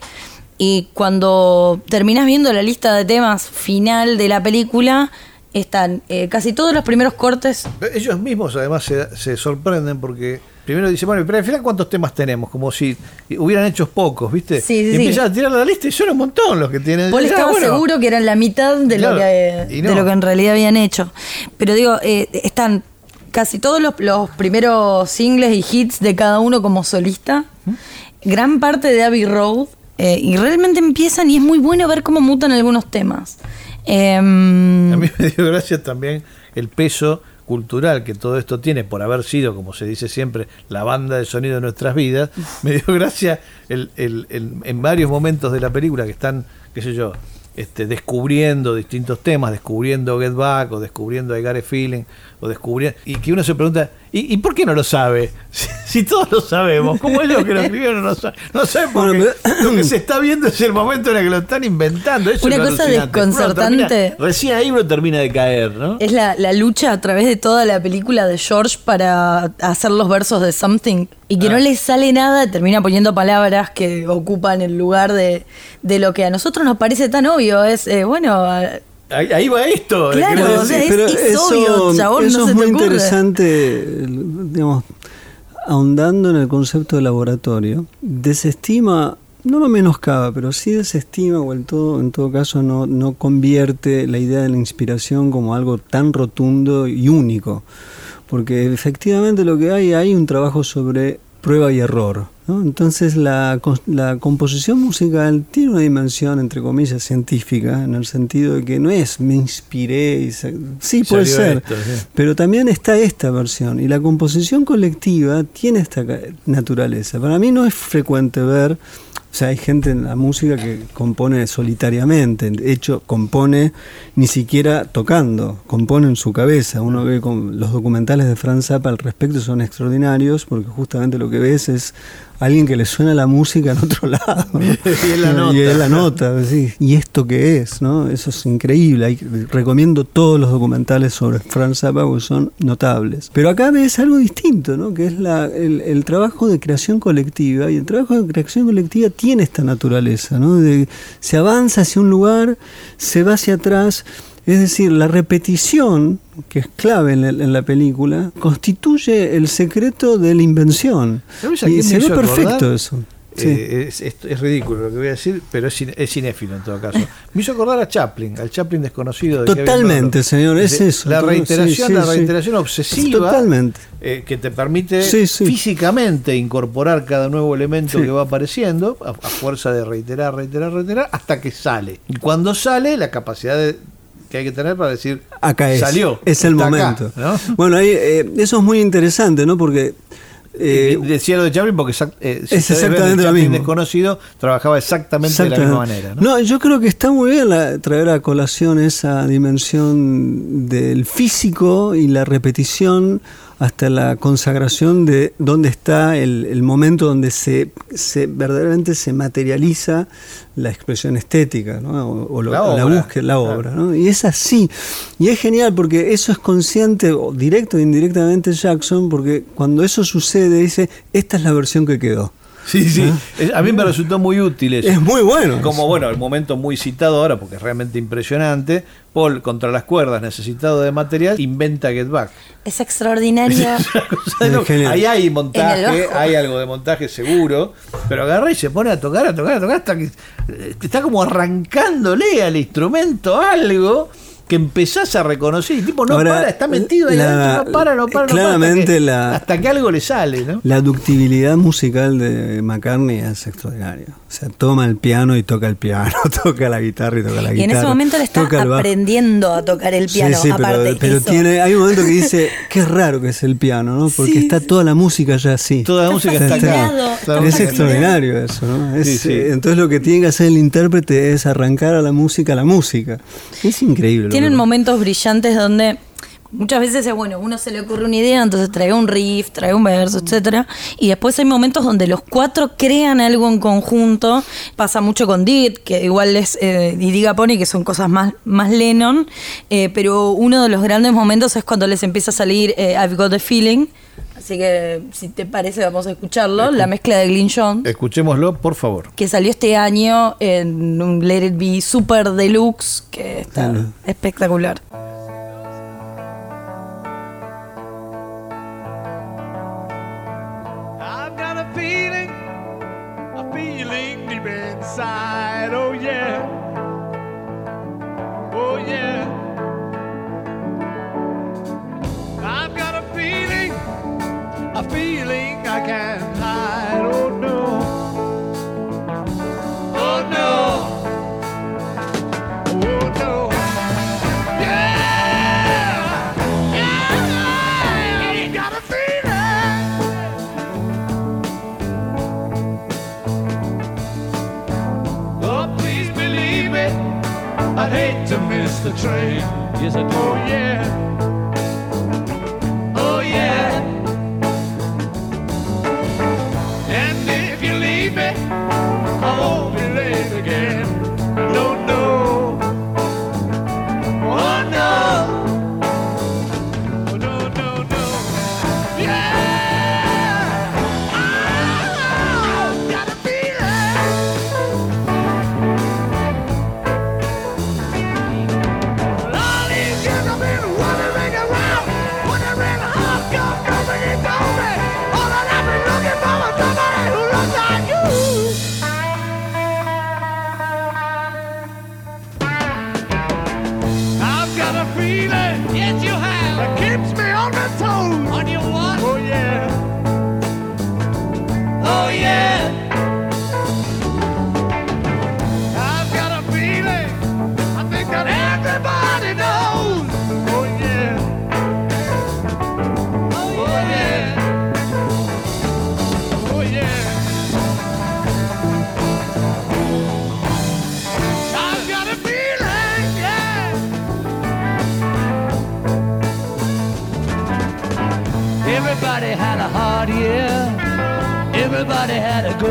y cuando terminas viendo la lista de temas final de la película, están eh, casi todos los primeros cortes Ellos mismos además se sorprenden porque primero dicen, bueno, pero al final cuántos temas tenemos, como si hubieran hecho pocos, ¿viste? Sí, sí, y sí. empiezan a tirar la lista y son un montón los que tienen. Paul Ya, estaba bueno, seguro que eran la mitad de, Claro, lo, que, no. de lo que en realidad habían hecho. Pero digo, eh, están casi todos los, los primeros singles y hits de cada uno como solista, gran parte de Abbey Road, eh, y realmente empiezan y es muy bueno ver cómo mutan algunos temas. Em, A mí me dio gracia también el peso cultural que todo esto tiene por haber sido, como se dice siempre, la banda de sonido de nuestras vidas. Me dio gracia el, el- el- en varios momentos de la película que están, qué sé yo, este, descubriendo distintos temas, descubriendo Get Back o descubriendo I Got a Feeling o descubriendo... Y que uno se pregunta, ¿y, y por qué no lo sabe? Si, si todos lo sabemos, como ellos que lo escribieron no saben, no saben porque Bueno, lo que se está viendo es el momento en el que lo están inventando. Eso Una es cosa desconcertante. Termina- recién ahí uno termina de caer, ¿no? es la, la lucha a través de toda la película de George para hacer los versos de Something y que Ah. no le sale nada, termina poniendo palabras que ocupan el lugar de, de lo que a nosotros nos parece tan obvio. Es, eh, bueno, Ahí, ahí va esto. Claro, o sea, es- obvio, chabón, eso no es muy interesante, digamos, ahondando en el concepto de laboratorio, desestima, no lo menoscaba, pero sí desestima o en todo, en todo caso no, no convierte la idea de la inspiración como algo tan rotundo y único. Porque efectivamente lo que hay, hay un trabajo sobre prueba y error. ¿no? Entonces la, la composición musical tiene una dimensión, entre comillas, científica, en el sentido de que no es me inspiré y sí puede ser, esto, sí. pero también está esta versión y la composición colectiva tiene esta naturaleza. Para mí no es frecuente ver, o sea, hay gente en la música que compone solitariamente, de hecho compone ni siquiera tocando, compone en su cabeza. Uno ve con los documentales de Franz Zappa al respecto son extraordinarios porque justamente lo que ves es alguien que le suena la música en otro lado. Y él la nota. Y él la nota, sí. ¿Y esto qué es? ¿no? Eso es increíble. Hay- recomiendo todos los documentales sobre Franz Zappa porque son notables. Pero acá ves algo distinto, ¿no? que es la- el, el trabajo de creación colectiva. Y el trabajo de creación colectiva tiene esta naturaleza. ¿no? De- se avanza hacia un lugar, se va hacia atrás. Es decir, la repetición, que es clave en la, en la película, constituye el secreto de la invención. ¿Sabes a Y se ve perfecto acordar? eso. Sí. Eh, es, es- es ridículo lo que voy a decir, pero es, es cinéfilo en todo caso. Me hizo acordar a Chaplin, al Chaplin desconocido. De Totalmente, señor, es de- eso. La Sí, reiteración, sí, la sí. reiteración obsesiva. Totalmente. eh, que te permite Sí, sí. físicamente incorporar cada nuevo elemento Sí. que va apareciendo a, a fuerza de reiterar, reiterar, reiterar, hasta que sale. Y cuando sale, la capacidad de- que hay que tener para decir, Acá es. salió. Es el está acá", momento. ¿no? Bueno, ahí, eh, eso es muy interesante, ¿no? Porque. eh, decía lo de Chaplin porque eh, si es exactamente lo mismo. desconocido trabajaba exactamente, de la misma manera. ¿no? No, yo creo que está muy bien la- traer a colación esa dimensión del físico y la repetición hasta la consagración de dónde está el, el momento donde se, se verdaderamente se materializa la expresión estética, ¿no? o, o lo- La la, búsqueda, la obra. ¿no? Y es así. Y es genial porque eso es consciente, o directo o indirectamente Jackson, porque cuando eso sucede dice, esta es la versión que quedó. Sí, sí. Es- A mí me resultó muy útil eso. Es muy bueno. Como bueno, el momento muy citado ahora, porque es realmente impresionante. Paul, contra las cuerdas, necesitado de material, inventa Get Back. Es extraordinario. Ahí hay montaje, hay algo de montaje seguro, pero agarra y se pone a tocar, a tocar, a tocar, hasta que eh, está como arrancándole al instrumento algo que empezás a reconocer y tipo no Ahora, para, está metido ahí la- adentro, no para, no para, no para, claramente hasta que, la- hasta que algo le sale, ¿no? La ductibilidad musical de McCartney es extraordinaria. O sea, toma el piano y toca el piano, toca la guitarra y toca la guitarra. y en ese momento le está aprendiendo a tocar el piano. sí, pero- aparte, pero, tiene, hay un momento que dice, qué raro que es el piano, ¿no? Porque Sí, está toda la música ya así. Toda la música está acá. es está música- extraordinario eso, ¿no? Es, Sí, sí. eh, entonces lo que tiene que hacer el intérprete es arrancar a la música la música. Es increíble. Tienen momentos brillantes donde muchas veces es bueno, uno se le ocurre una idea, entonces trae un riff, trae un verso, etcétera, y después hay momentos donde los cuatro crean algo en conjunto. Pasa mucho con Dit, que igual es eh, y Diga Pony, que son cosas más, más Lennon, eh, pero uno de los grandes momentos es cuando les empieza a salir eh, I've Got the Feeling. Así que, si te parece, vamos a escucharlo. La mezcla de Glyn Jones Escuchémoslo, por favor. que salió este año en un Let It Be Super Deluxe, que está espectacular. I've got a feeling, a feeling deep inside. Oh yeah, a feeling I can't hide. Oh no, oh no, oh no. Yeah, yeah. I've got a feeling. Oh, please believe. I'd hate to miss the train. Yes, I do. Oh, yeah.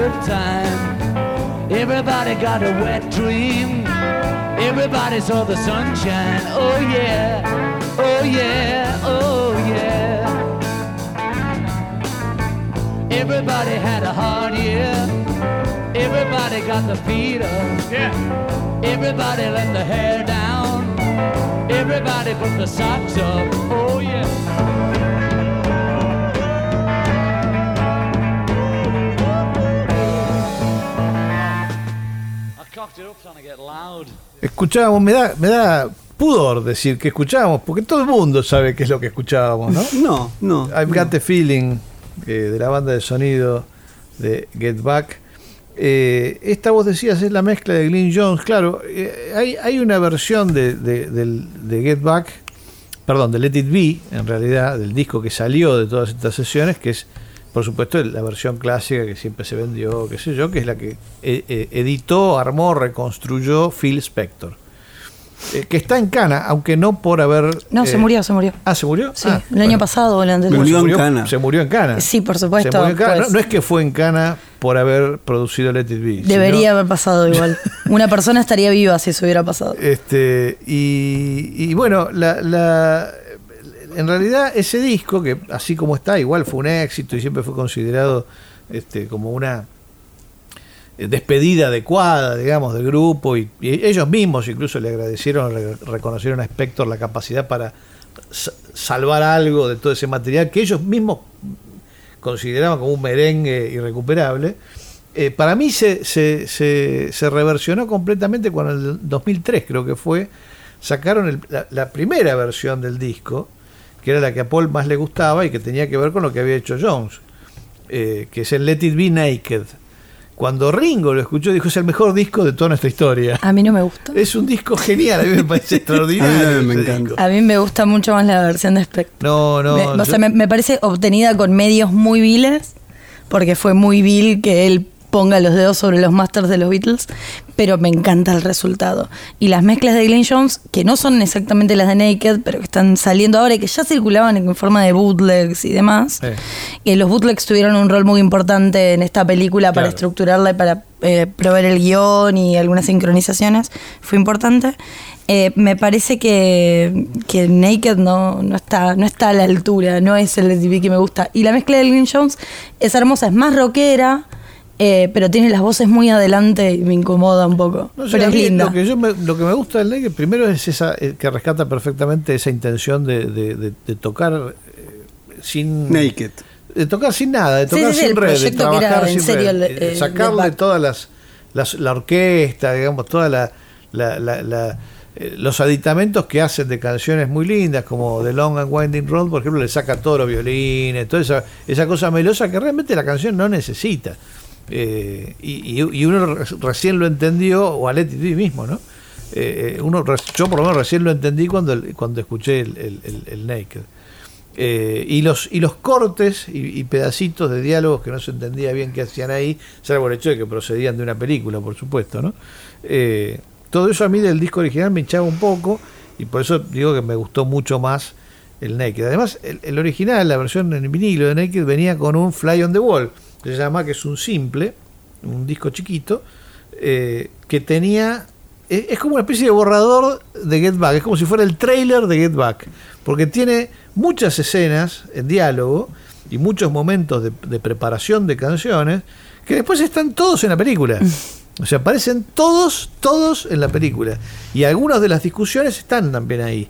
Good time. Everybody got a wet dream. Everybody saw the sunshine. Oh yeah. Oh yeah. Oh yeah. Everybody had a hard year. Everybody got the feet up. Yeah. Everybody let the hair down. Everybody put the socks up. Oh yeah. Escuchábamos, me da, me da pudor decir que escuchábamos, porque todo el mundo sabe qué es lo que escuchábamos, ¿no? No, no. I've Got the Feeling eh, de la banda de sonido de Get Back. Eh, esta vos decías es la mezcla de Glyn Jones, claro. eh, hay, hay una versión de, de- del- de Get Back, perdón, de Let It Be, en realidad, del disco que salió de todas estas sesiones, que es, por supuesto, la versión clásica que siempre se vendió, qué sé yo, que es la que eh, eh, editó, armó, reconstruyó Phil Spector. Eh, que está en cana, aunque no por haber. No, eh, se murió, se murió. Ah, ¿se murió? Sí, Ah, el año pasado o el anterior. Murió se en Cana. Se murió en Cana. Sí, por supuesto, Se murió en Cana. pues. No, no es que fue en Cana por haber producido Let It Be. Debería sino, haber pasado igual. Una persona estaría viva si eso hubiera pasado. Este, y, y bueno, la, la- en realidad ese disco, que así como está, igual fue un éxito y siempre fue considerado este, como una eh, despedida adecuada, digamos, del grupo, y, ellos mismos incluso le agradecieron, le reconocieron a Spector la capacidad para sa- salvar algo de todo ese material que ellos mismos consideraban como un merengue irrecuperable. Eh, para mí se, se, se, se reversionó completamente cuando en el 2003 creo que fue, sacaron el- la, la primera versión del disco, que era la que a Paul más le gustaba y que tenía que ver con lo que había hecho Jones, eh, que es el Let It Be Naked. Cuando Ringo lo escuchó dijo es el mejor disco de toda nuestra historia. A mí no me gusta. Es un disco genial, a mí me parece extraordinario. A mí me encanta. disco. A mí me gusta mucho más la versión de Spectre. No, no. me, o yo- sea, me, me parece obtenida con medios muy viles, porque fue muy vil que él ponga los dedos sobre los masters de los Beatles, pero me encanta el resultado. Y las mezclas de Glenn Jones, que no son exactamente las de Naked, pero que están saliendo ahora y que ya circulaban en forma de bootlegs y demás, que los bootlegs tuvieron un rol muy importante en esta película para estructurarla y para eh, proveer el guion y algunas sincronizaciones, fue importante. Eh, me parece que, que Naked no, no, está, no está a la altura, no es el TV que me gusta. Y la mezcla de Green Jones es hermosa, es más rockera, eh, pero tiene las voces muy adelante y me incomoda un poco. No sé, pero a es linda. Lo que, yo me, lo que me gusta del Naked primero es esa eh, que rescata perfectamente esa intención de, de- de- de tocar eh, sin Naked. de tocar sin nada, de tocar sí, sí, sin el red, de trabajar en sin serio red, el- eh, el sacarle Back. todas las, las- la orquesta, digamos, toda la, la- la- la- los aditamentos que hacen de canciones muy lindas como The Long and Winding Road, por ejemplo, le saca todos los violines, toda esa, esa cosa melosa que realmente la canción no necesita. Eh, y, y- uno re- recién lo entendió, o a Let It Be mismo, ¿no? Eh, eh, uno, yo por lo menos recién lo entendí cuando, cuando escuché el, el- Naked. Eh, y los y los cortes y, pedacitos de diálogos que no se entendía bien qué hacían ahí, salvo el hecho de que procedían de una película, por supuesto, ¿no? Todo eso a mí del disco original me hinchaba un poco y por eso digo que me gustó mucho más el Naked. Además, el, el original, la versión en vinilo de Naked venía con un Fly on the Wall, se llama que es un simple, un disco chiquito, eh, que tenía es, es como una especie de borrador de Get Back, es como si fuera el trailer de Get Back, porque tiene muchas escenas en diálogo y muchos momentos de, de preparación de canciones que después están todos en la película. O sea, aparecen todos, todos en la película. Y algunas de las discusiones están también ahí,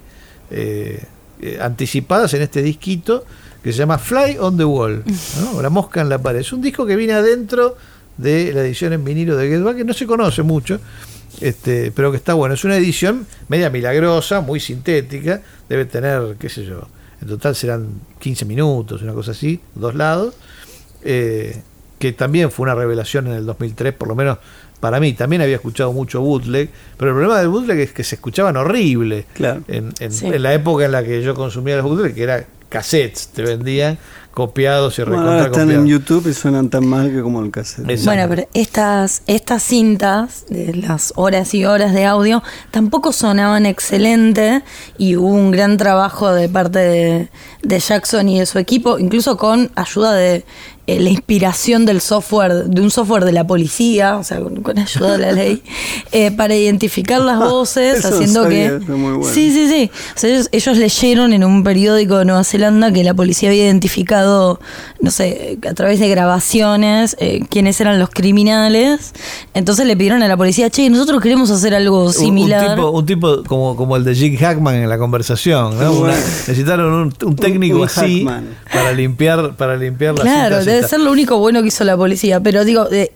eh, eh, anticipadas en este disquito que se llama Fly on the Wall, ¿no? La mosca en la pared. Es un disco que viene adentro de la edición en vinilo de Get que no se conoce mucho, este, pero que está bueno. Es una edición media milagrosa, muy sintética, debe tener, qué sé yo, en total serán 15 minutos, una cosa así, dos lados, eh, que también fue una revelación en el 2003, por lo menos para mí. También había escuchado mucho bootleg, pero el problema del bootleg es que se escuchaban horrible. Claro. En, en- Sí. en la época en la que yo consumía los bootleg, que era cassettes, te vendían copiados y Bueno, recontra ahora están en. YouTube y suenan tan mal que como el cassette. Exacto. Bueno, pero estas, estas cintas, de las horas y horas de audio, tampoco sonaban excelente y hubo un gran trabajo de parte de, de Jackson y de su equipo, incluso con ayuda de eh, la inspiración del software, de un software de la policía, o sea, con, con ayuda de la ley, eh, para identificar las voces, Eso no haciendo sabía, que... bueno. Sí, sí, sí. O sea, ellos, ellos leyeron en un periódico de Nueva Zelanda que la policía había identificado, no sé, a través de grabaciones, eh, quiénes eran los criminales. Entonces le pidieron a la policía, che, nosotros queremos hacer algo similar. Un, tipo, un tipo como, como el de Jim Hackman en la conversación. ¿no? Una- necesitaron un, un técnico un así Hackman. para limpiar, para limpiar las Claro, debe ser lo único bueno que hizo la policía. Pero digo, eh,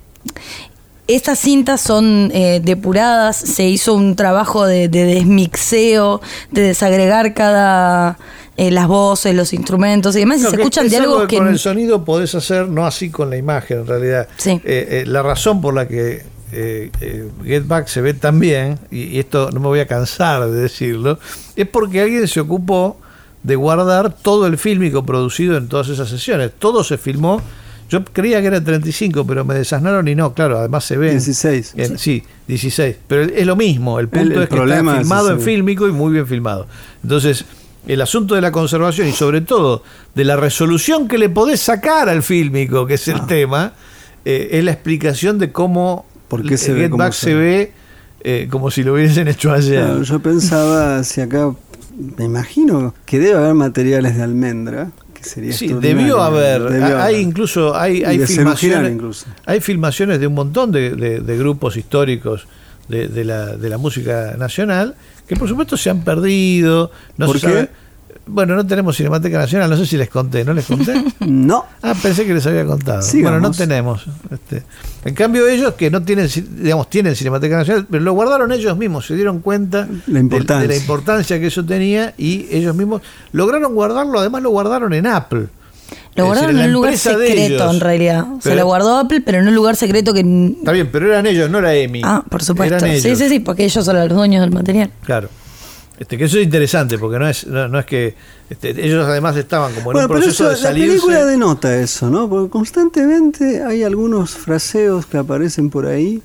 estas cintas son eh, depuradas, se hizo un trabajo de, de desmixeo, de desagregar cada eh, las voces, los instrumentos y demás, y No, se que escuchan es algo diálogos que con el sonido podés hacer, no así con la imagen en realidad. Sí. Eh, eh, la razón por la que Get Back se ve tan bien, y, y esto no me voy a cansar de decirlo, es porque alguien se ocupó de guardar todo el fílmico producido en todas esas sesiones. Todo se filmó. Yo creía que era 35, pero me desasnaron y no, claro, además se ve. 16. En- sí, 16. Pero es lo mismo. El punto el es que problema está es filmado en ese. fílmico y muy bien filmado. Entonces, el asunto de la conservación y sobre todo de la resolución que le podés sacar al fílmico, que es el Ah. tema, eh, es la explicación de cómo ¿Por qué se el ve Get como Back se ve? ve eh, como si lo hubiesen hecho ayer. Claro, yo pensaba si acá, me imagino que debe haber materiales de almendra, que sería Sí, debió haber. Debió hay haber. incluso hay, hay filmaciones, incluso. hay filmaciones de un montón de, de- de grupos históricos de, de la, de la música nacional que por supuesto se han perdido. No ¿Por se qué? sabe- Bueno, no tenemos Cinemateca Nacional, no sé si les conté, ¿no les conté? No, Ah, pensé que les había contado. Sigamos. Bueno, no tenemos. Este. En cambio ellos que no tienen, digamos, tienen Cinemateca Nacional, pero lo guardaron ellos mismos, se dieron cuenta La de- importancia. de la importancia que eso tenía y ellos mismos lograron guardarlo, además lo guardaron en Apple. Lo Es guardaron decir, en un lugar secreto, ellos. en realidad. Se lo guardó Apple, pero en un lugar secreto que. Está bien, pero eran ellos, no era Emi. Ah, por supuesto. Eran ellos. Sí, sí, sí, porque ellos son los dueños del material. Claro. Este, que eso es interesante, porque no es, no, no es que este, ellos además estaban como en bueno, un pero proceso eso, de la salirse. película denota eso, ¿no? Porque constantemente hay algunos fraseos que aparecen por ahí.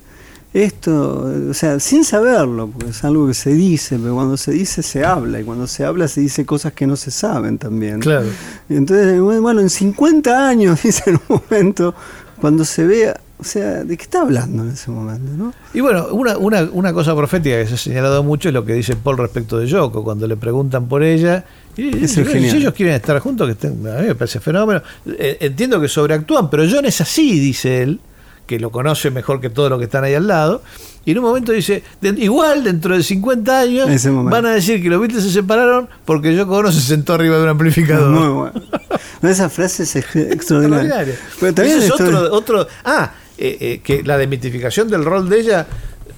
Esto, o sea, sin saberlo, porque es algo que se dice, pero cuando se dice se habla, y cuando se habla se dice cosas que no se saben también. Claro. Y Entonces, bueno, en 50 años, dice en un momento, cuando se vea, o sea, ¿de qué está hablando en ese momento, no? Y bueno, una, una, una cosa profética que se ha señalado mucho es lo que dice Paul respecto de Yoko, cuando le preguntan por ella. Y, Es y- si ellos quieren estar juntos, que estén, a mí me parece fenómeno. Eh, entiendo que sobreactúan, pero John es así, dice él, que lo conoce mejor que todos los que están ahí al lado. Y en un momento dice, igual dentro de 50 años van a decir que los Beatles se separaron porque Yoko no se sentó arriba de un amplificador. Muy bueno. No, esa frase es ex- extraordinaria. Pero también Ese es otro, otro. Ah, eh, eh, que la demitificación del rol de ella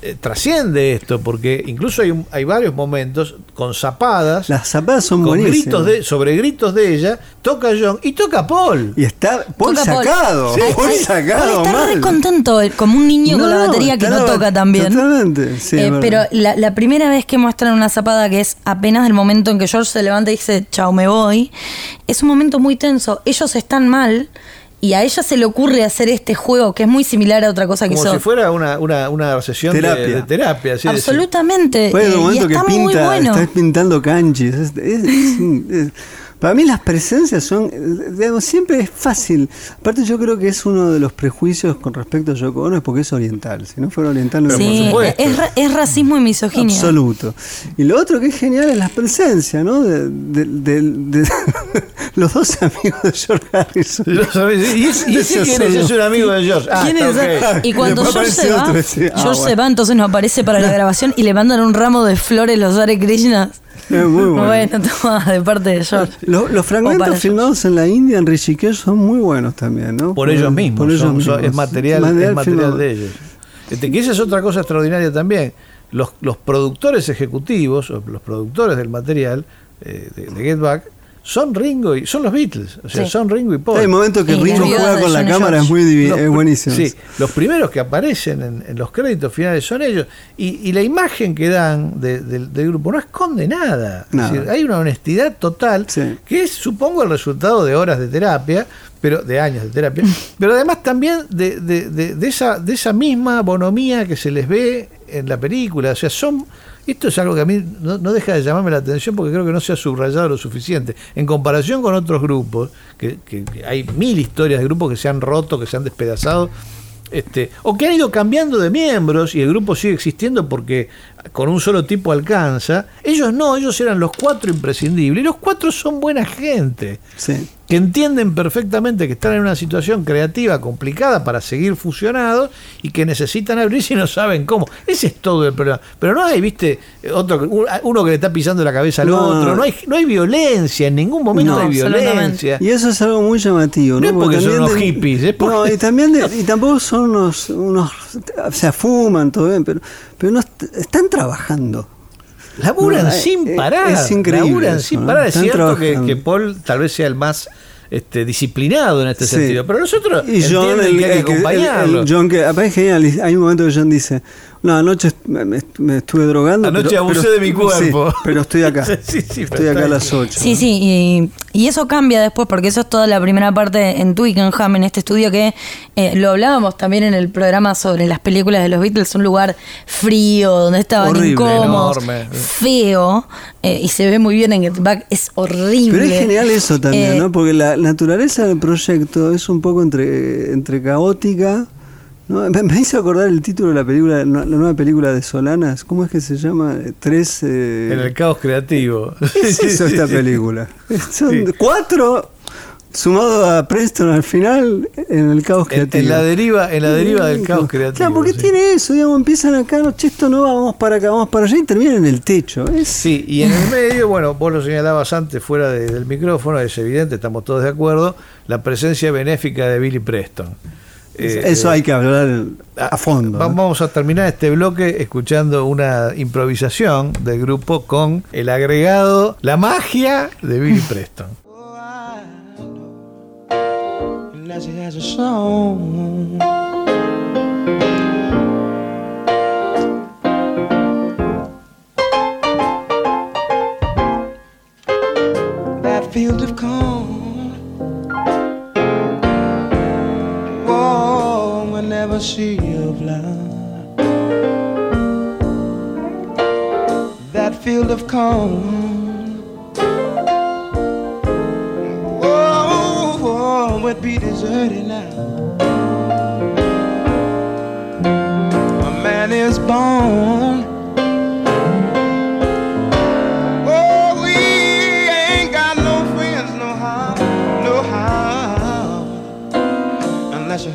eh, trasciende esto, porque incluso hay, un- hay varios momentos con zapadas, las zapadas son con gritos de, sobre gritos de ella, toca John y toca Paul. Y está Paul Toca Paul. sacado, Sí. Paul Ay, sacado Paul está re mal. contento, como un niño con la batería que no toca tan bien. Totalmente, sí, Eh, pero la, la primera vez que muestran una zapada que es apenas el momento en que George se levanta y dice, chao, me voy, es un momento muy tenso. Ellos están mal y a ella se le ocurre hacer este juego que es muy similar a otra cosa que Como hizo. si fuera una, una, una sesión de- Terapia. de, terapia. así decir. Absolutamente. Fue el y momento que está muy pinta, bueno. está pintando canchis. Es- es- es- para mí las presencias son, digamos, siempre es fácil. Aparte yo creo que es uno de los prejuicios con respecto a Yoko Ono es porque es oriental. Si no fuera oriental no Sí, supuesto. es, ra- es racismo y misoginia. Absoluto. Y lo otro que es genial es la presencia, ¿no? De, de- de- de- los dos amigos de George Harrison. ¿Y, ese- y ese quién es? Es un amigo de George. Ah, ¿Quién es? ok. Y cuando George se va, otro, sí. Ah, George se va, entonces no aparece para la grabación y le mandan un ramo de flores los Hare Krishnas. Es muy bueno. Bueno, toma, de parte de George. Los, fragmentos George. filmados en la India, en Rishikesh, son muy buenos también, ¿no? por ellos mismos, por ellos son- son- mismos. es material, Material es material filmado. de ellos. Este, que esa es otra cosa extraordinaria también. Los, los productores ejecutivos, o los productores del material eh, de, de Get Back, son Ringo y son los Beatles, o sea, Sí. son Ringo y Paul. Hay momentos que Ringo juega con la Johnny cámara, es muy Los es buenísimo. Sí, los primeros que aparecen en, en los créditos finales son ellos. Y, y la imagen que dan de- del- del grupo no esconde nada. Es decir, hay una honestidad total Sí. que es, supongo, el resultado de horas de terapia, pero de años de terapia, pero además también de, de- de- de esa, de esa misma bonomía que se les ve en la película. O sea, son. Esto es algo que a mí no, deja de llamarme la atención porque creo que no se ha subrayado lo suficiente. En comparación con otros grupos, que, que- que hay mil historias de grupos que se han roto, que se han despedazado, este, o que han ido cambiando de miembros y el grupo sigue existiendo porque con un solo tipo alcanza. Ellos no, ellos eran los cuatro imprescindibles. Y los cuatro son buena gente Sí. que entienden perfectamente que están en una situación creativa complicada para seguir fusionados y que necesitan abrirse y no saben cómo. Ese es todo el problema. Pero no hay, viste, otro uno que le está pisando la cabeza al No, otro. no. Hay, no hay violencia, en ningún momento No, hay violencia. Y eso es algo muy llamativo, No ¿no? es porque son unos de- hippies, es porque- No, y también de- y tampoco son unos, unos o sea, fuman todo bien, pero pero no est- están trabajando. Laburan No, eh, sin eh, parar. es increíble Laburan eso, sin ¿no? parar. Es Están cierto que, que Paul tal vez sea el más este, disciplinado en este Sí. sentido. Pero nosotros Y John, el, que hay que que- el- acompañarlo. el John que es genial, hay un momento que John dice, no, anoche me, estuve drogando. Anoche pero- abusé pero- de mi cuerpo. sí, pero estoy acá. Sí, sí, pero estoy acá a las bien. 8. Sí, sí, y, y eso cambia después, porque eso es toda la primera parte en Twickenham, en este estudio que eh, lo hablábamos también en el programa sobre las películas de los Beatles, un lugar frío, donde estaban Horrible, incómodos, enorme. feo, eh, y se ve muy bien en Get Back, es horrible. Pero es genial eso también, Eh, ¿no? Porque la naturaleza del proyecto es un poco entre, entre caótica. ¿No? Me, hizo acordar el título de la película, la nueva película de Solanas. ¿Cómo es que se llama? Eh, Tres. eh, En el caos creativo. ¿Qué es eso esta película? Son Sí. cuatro sumado a Preston al final en el caos creativo. en la deriva, en la deriva del caos creativo. Claro, porque sí. tiene eso, digamos, empiezan acá, no, che, esto no va, vamos para acá, vamos para allá y terminan en el techo. Es, Sí, y en el medio, bueno, vos lo señalabas antes fuera de- del micrófono, es evidente, estamos todos de acuerdo, la presencia benéfica de Billy Preston. Eh, eso eh, hay que hablar a fondo. va- ¿no? Vamos a terminar este bloque escuchando una improvisación del grupo con el agregado, la magia de Billy Preston. That field of corn. Never see a flower. That field of corn. Oh, oh, would be deserted now. A man is born.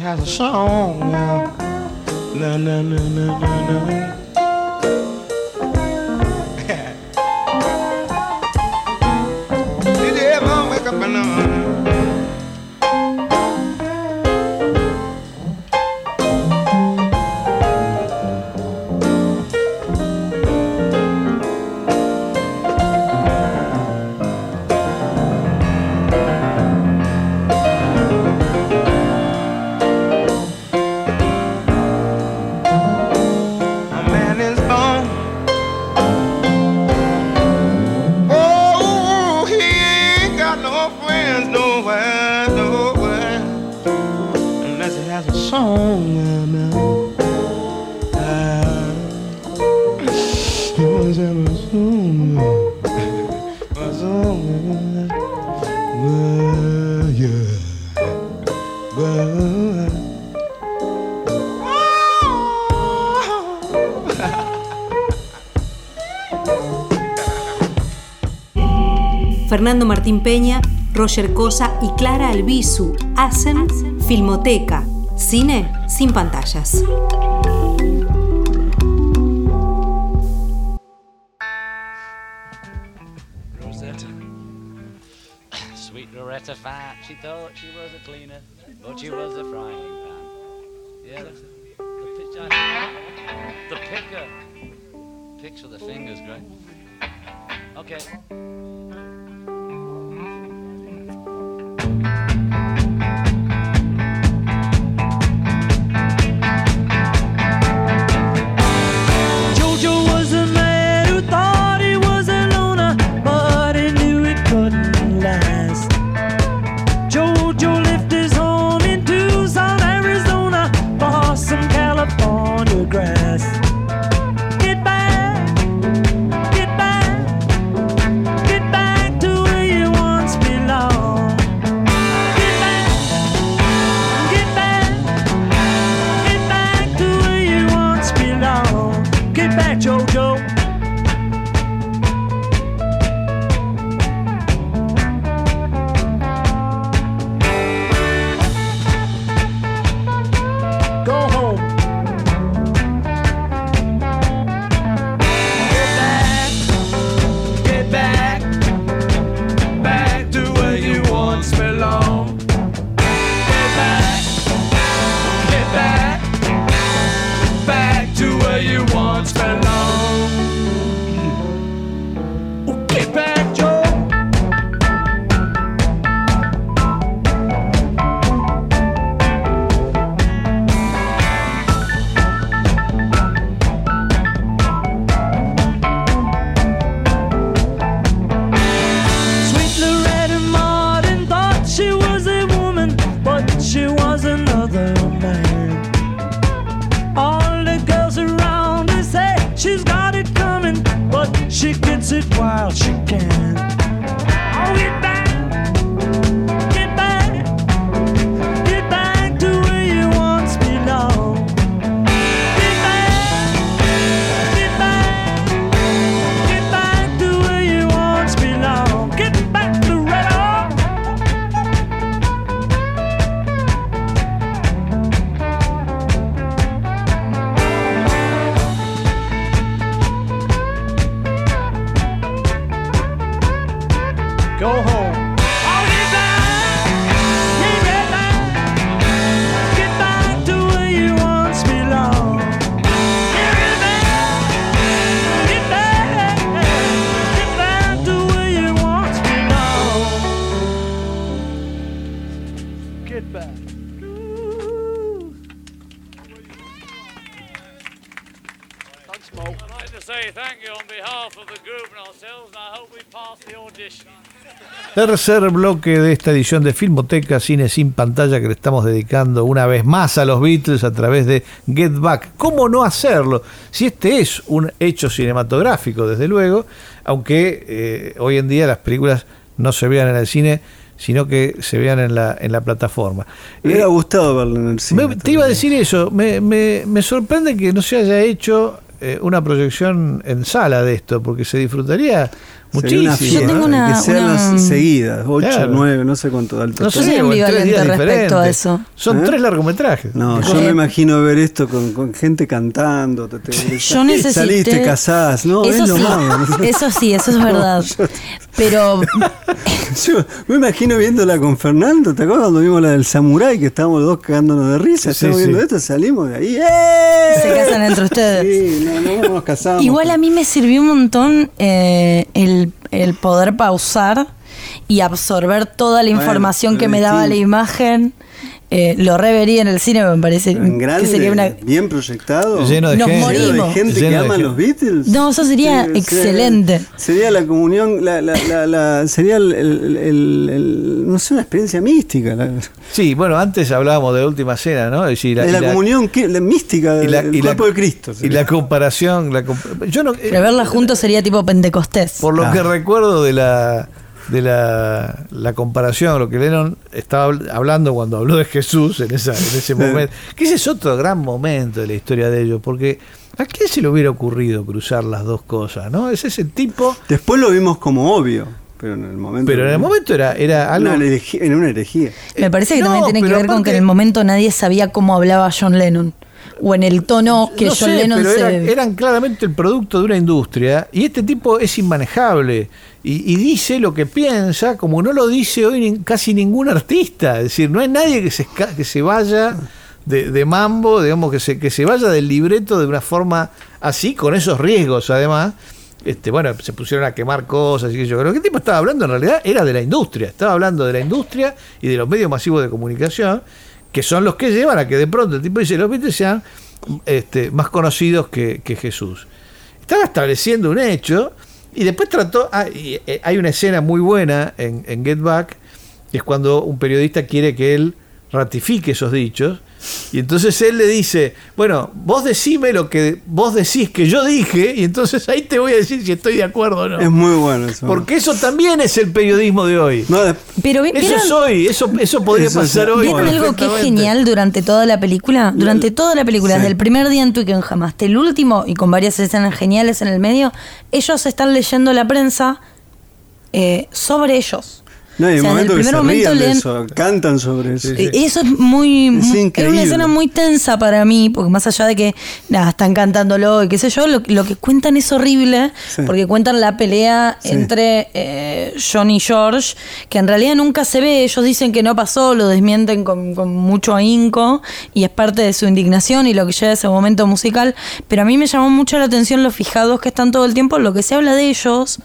Has a song. No, no, no, no, no, no. Fernando Martín Peña, Roger Cosa y Clara Albizu hacen Filmoteca, cine sin pantallas. Loretta Fat, she thought she was a cleaner, but she was a frying pan. Yeah. The pitch I The picker. Picks with the fingers, great. Okay. you Tercer bloque de esta edición de Filmoteca Cine sin pantalla que le estamos dedicando una vez más a los Beatles a través de Get Back. ¿Cómo no hacerlo? Si este es un hecho cinematográfico, desde luego, aunque eh, hoy en día las películas no se vean en el cine, sino que se vean en la, en la plataforma. Me hubiera Eh, gustado verlo en el cine. me- te iba a decir eso, me, me- me sorprende que no se haya hecho eh, una proyección en sala de esto, porque se disfrutaría muchísimo. Yo tengo una- que sean una- las seguidas, 8, Claro. 9, no sé cuánto alto. No Yo sé, soy ambivalente respecto a eso. Son ¿Eh? tres largometrajes. No, yo Eh, me imagino ver esto con, con gente cantando. te- te- Yo necesité... Saliste casás, ¿no? eso es lo sí, más. eso sí, eso es verdad. Pero Yo me imagino viéndola con Fernando, ¿te acuerdas cuando vimos la del samurái que estábamos los dos cagándonos de risa? Sí, Estamos sí. viendo esto, salimos de ahí. ¡eh! se casan entre ustedes. Sí, no, no, no nos casamos. Igual a mí me sirvió un montón eh, el, el poder pausar y absorber toda la Bueno, información que me daba la imagen. Eh, lo revería en el cine, me parece que sería una... bien proyectado. Lleno de Nos gente. Lleno de morimos. gente Lleno que de ama gente. los Beatles. No, eso sería excelente. Sería la comunión, la, la, la, la- sería el, el- el- el- no sé, una experiencia mística. La, Sí, bueno, antes hablábamos de la última cena, ¿no? Es decir, la, y la- comunión que- mística del la- cuerpo de Cristo. Y la comparación, la comp- yo no, eh, Pero verla juntos sería tipo Pentecostés. por lo Ah. que recuerdo de la de la, la comparación, lo que Lennon estaba habl- hablando cuando habló de Jesús en, esa, en ese momento, que ese es otro gran momento de la historia de ellos, porque ¿a quién se le hubiera ocurrido cruzar las dos cosas? ¿no? Es ese tipo, Después lo vimos como obvio, pero en el momento. pero en el momento era, era algo... Una herejía- en una herejía. Me parece que No, también tiene que ver con que en el momento nadie sabía cómo hablaba John Lennon. O en el tono que no John sé, Lennon pero se... eran, eran claramente el producto de una industria y este tipo es inmanejable y, y dice lo que piensa como no lo dice hoy casi ningún artista. Es decir, no hay nadie que se, que se vaya de, de mambo, digamos, que se, que se vaya del libreto de una forma así, con esos riesgos además. Este, bueno, se pusieron a quemar cosas y yo creo que el tipo estaba hablando en realidad era de la industria, estaba hablando de la industria y de los medios masivos de comunicación, que son los que llevan a que de pronto el tipo dice los Beatles sean este, más conocidos que, que Jesús. Estaba estableciendo un hecho y después trató. ah, eh, hay una escena muy buena en, en Get Back, que es cuando un periodista quiere que él ratifique esos dichos. Y entonces él le dice, bueno, vos decime lo que vos decís que yo dije, y entonces ahí te voy a decir si estoy de acuerdo o no. Es muy bueno eso. Porque eso también es el periodismo de hoy. No, Pero Eso ¿vieron, es hoy, eso, eso podría Eso pasar hoy. ¿vieron algo que es genial durante toda la película? Durante toda la película, Sí. desde el primer día en Twickenham hasta el último, y con varias escenas geniales en el medio, ellos están leyendo la prensa eh, sobre ellos. No, hay O sea, en el momentos que primer se momento ríen de leen- eso, cantan sobre eso. Eso es muy. Es muy- increíble. una escena muy tensa para mí, porque más allá de que nada, están cantándolo y qué sé yo, lo, lo que cuentan es horrible, Sí. porque cuentan la pelea Sí. entre eh, John y George, que en realidad nunca se ve. Ellos dicen que no pasó, lo desmienten con, con mucho ahínco, y es parte de su indignación y lo que lleva a ese momento musical. Pero a mí me llamó mucho la atención los fijados que están todo el tiempo lo que se habla de ellos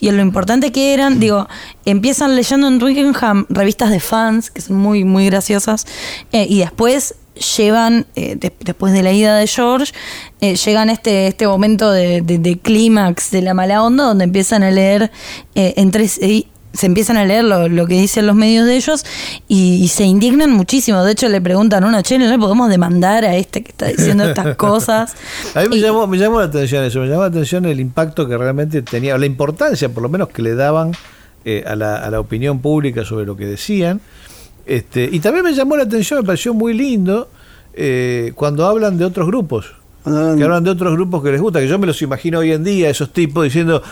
y en lo importante que eran. Digo, empiezan leyendo en Twickenham revistas de fans, que son muy, muy graciosas, eh, y después llevan, eh, de- después de la ida de George, eh, llegan este, este momento de, de- de clímax de la mala onda, donde empiezan a leer entre eh, se empiezan a leer lo, lo que dicen los medios de ellos y, y se indignan muchísimo. De hecho, le preguntan a uno, che, ¿no le podemos demandar a este que está diciendo estas cosas? A mí me Y- llamó, me llamó la atención eso, me llamó la atención el impacto que realmente tenía, la importancia por lo menos que le daban eh, a, la, a la opinión pública sobre lo que decían. Este, y también me llamó la atención, me pareció muy lindo eh, cuando hablan de otros grupos, que hablan de otros grupos que les gusta, que yo me los imagino hoy en día, esos tipos diciendo,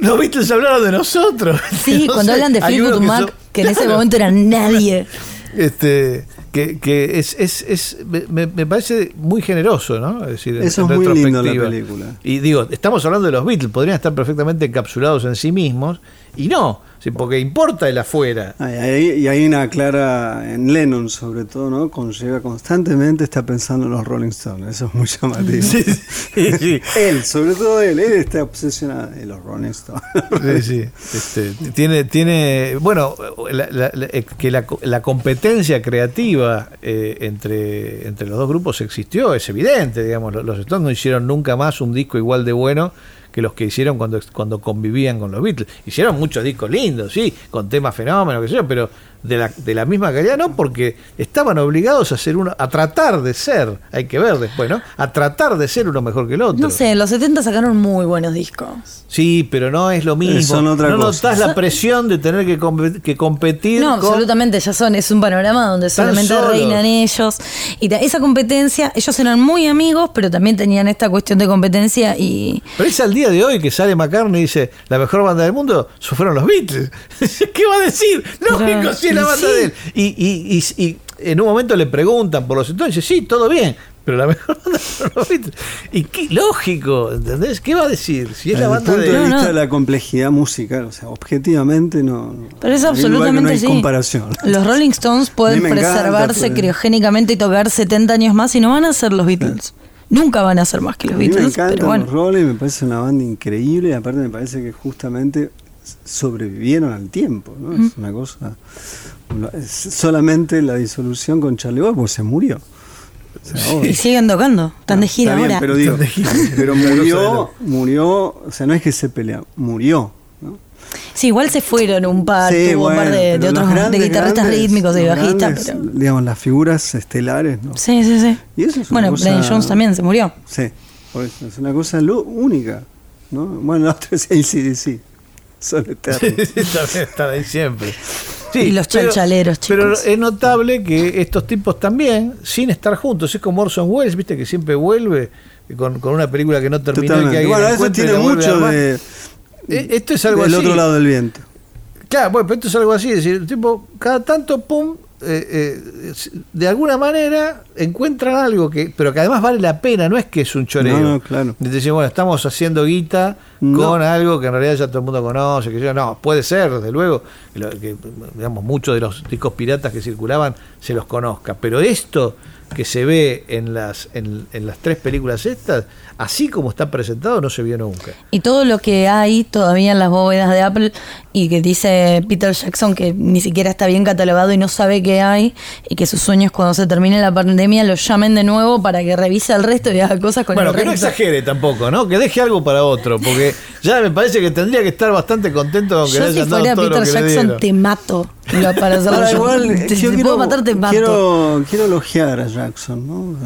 los Beatles hablaron de nosotros. Sí, No cuando sé, hablan de Fleetwood Mac, son- que en ese Claro. momento era nadie. este que, que es, es, es me, me parece muy generoso, ¿no? Es decir, Eso en es muy lindo la película. Y digo, estamos hablando de los Beatles, podrían estar perfectamente encapsulados en sí mismos y no, sí, porque importa el afuera. Y hay, una clara, en Lennon sobre todo, ¿no? Conlleva constantemente, está pensando en los Rolling Stones, eso es muy llamativo. Sí, sí, sí. Él, sobre todo él, él está obsesionado de los Rolling Stones. Sí, sí. Este, tiene, tiene, bueno, la- la- la- eh, que la, co- la competencia creativa eh, entre, entre los dos grupos existió, es evidente, digamos, los Stones no hicieron nunca más un disco igual de bueno que los que hicieron cuando, cuando convivían con los Beatles. Hicieron muchos discos lindos, sí, con temas fenómenos, qué sé yo, pero de la, de la misma calidad no, porque estaban obligados a hacer uno, a tratar de ser, hay que ver después, ¿no? A tratar de ser uno mejor que el otro. No sé, en los 70 sacaron muy buenos discos. Sí, pero no es lo mismo. Son otra no cosa. notás la presión de tener que, compe- que competir No, con- absolutamente, ya son, es un panorama donde solamente reinan ellos. Y esa competencia, ellos eran muy amigos, pero también tenían esta cuestión de competencia y... Pero es al día de hoy que sale McCartney y dice, la mejor banda del mundo fueron los Beatles. ¿Qué va a decir? Lógico, Pero- sí, es la y banda sí. de él. Y, y- y- y en un momento le preguntan por los entonces, dice, sí, todo bien, pero la mejor banda los Beatles. Y qué lógico, ¿entendés? ¿Qué va a decir? Si es Desde la el banda punto de de No, vista no. de la complejidad musical, o sea, objetivamente no. Pero es absolutamente no hay sí. comparación. Los Rolling Stones pueden encanta, preservarse criogénicamente y tocar 70 años más y no van a ser los Beatles. Nunca van a ser más que los A mí me Beatles, encantan pero bueno. los Rolling, me parece una banda increíble y aparte me parece que justamente sobrevivieron al tiempo, ¿no? Es una cosa... no, es solamente la disolución con Charlie Watts, pues se murió. O sea, obvio. Y siguen tocando, están de gira Está bien, ahora. pero digo, de gira. pero de murió, murió, o sea, no es que se peleó, murió, ¿no? Sí, igual se fueron un par, Sí, tuvo un par de, de otros de grandes, guitarristas grandes, rítmicos los bajistas, pero... digamos, las figuras estelares, ¿no? Sí, sí, sí. Y eso es una bueno, cosa- Brian Jones también se murió. Sí, por eso, es una cosa lu- única, ¿no? Bueno, la otra es ACDC, son eternos. También están ahí siempre. Sí, Y los pero- chalchaleros, Pero chicos. es notable que estos tipos también, sin estar juntos, es como Orson Welles, viste, que siempre vuelve con, con una película que no terminó y que Totalmente. alguien Bueno, eso tiene mucho de, Eh, Esto es algo del así. otro lado del viento. Claro, bueno, pero esto es algo así, es decir, tipo, cada tanto, pum, eh, eh, de alguna manera encuentran algo que, pero que además vale la pena, no es que es un choreo. No, no, claro. Es decir, bueno, estamos haciendo guita No. con algo que en realidad ya todo el mundo conoce, que yo, no, puede ser, desde luego, que, digamos, muchos de los discos piratas que circulaban se los conozca, pero esto que se ve en las, en, en las tres películas estas, así como está presentado, no se vio nunca. Y todo lo que hay todavía en las bóvedas de Apple y que dice Peter Jackson que ni siquiera está bien catalogado y no sabe qué hay y que sus sueños cuando se termine la pandemia lo llamen de nuevo para que revise el resto y haga cosas con Bueno, el que no exagere tampoco, ¿no? Que deje algo para otro, porque ya me parece que tendría que estar bastante contento con que le Yo si hayan dado fuera todo lo Peter que le Jackson te mato lo- para hacerlo Ahora, yo. igual, te, yo te quiero, puedo matar, te mato. quiero, quiero elogiar a Jackson, ¿no?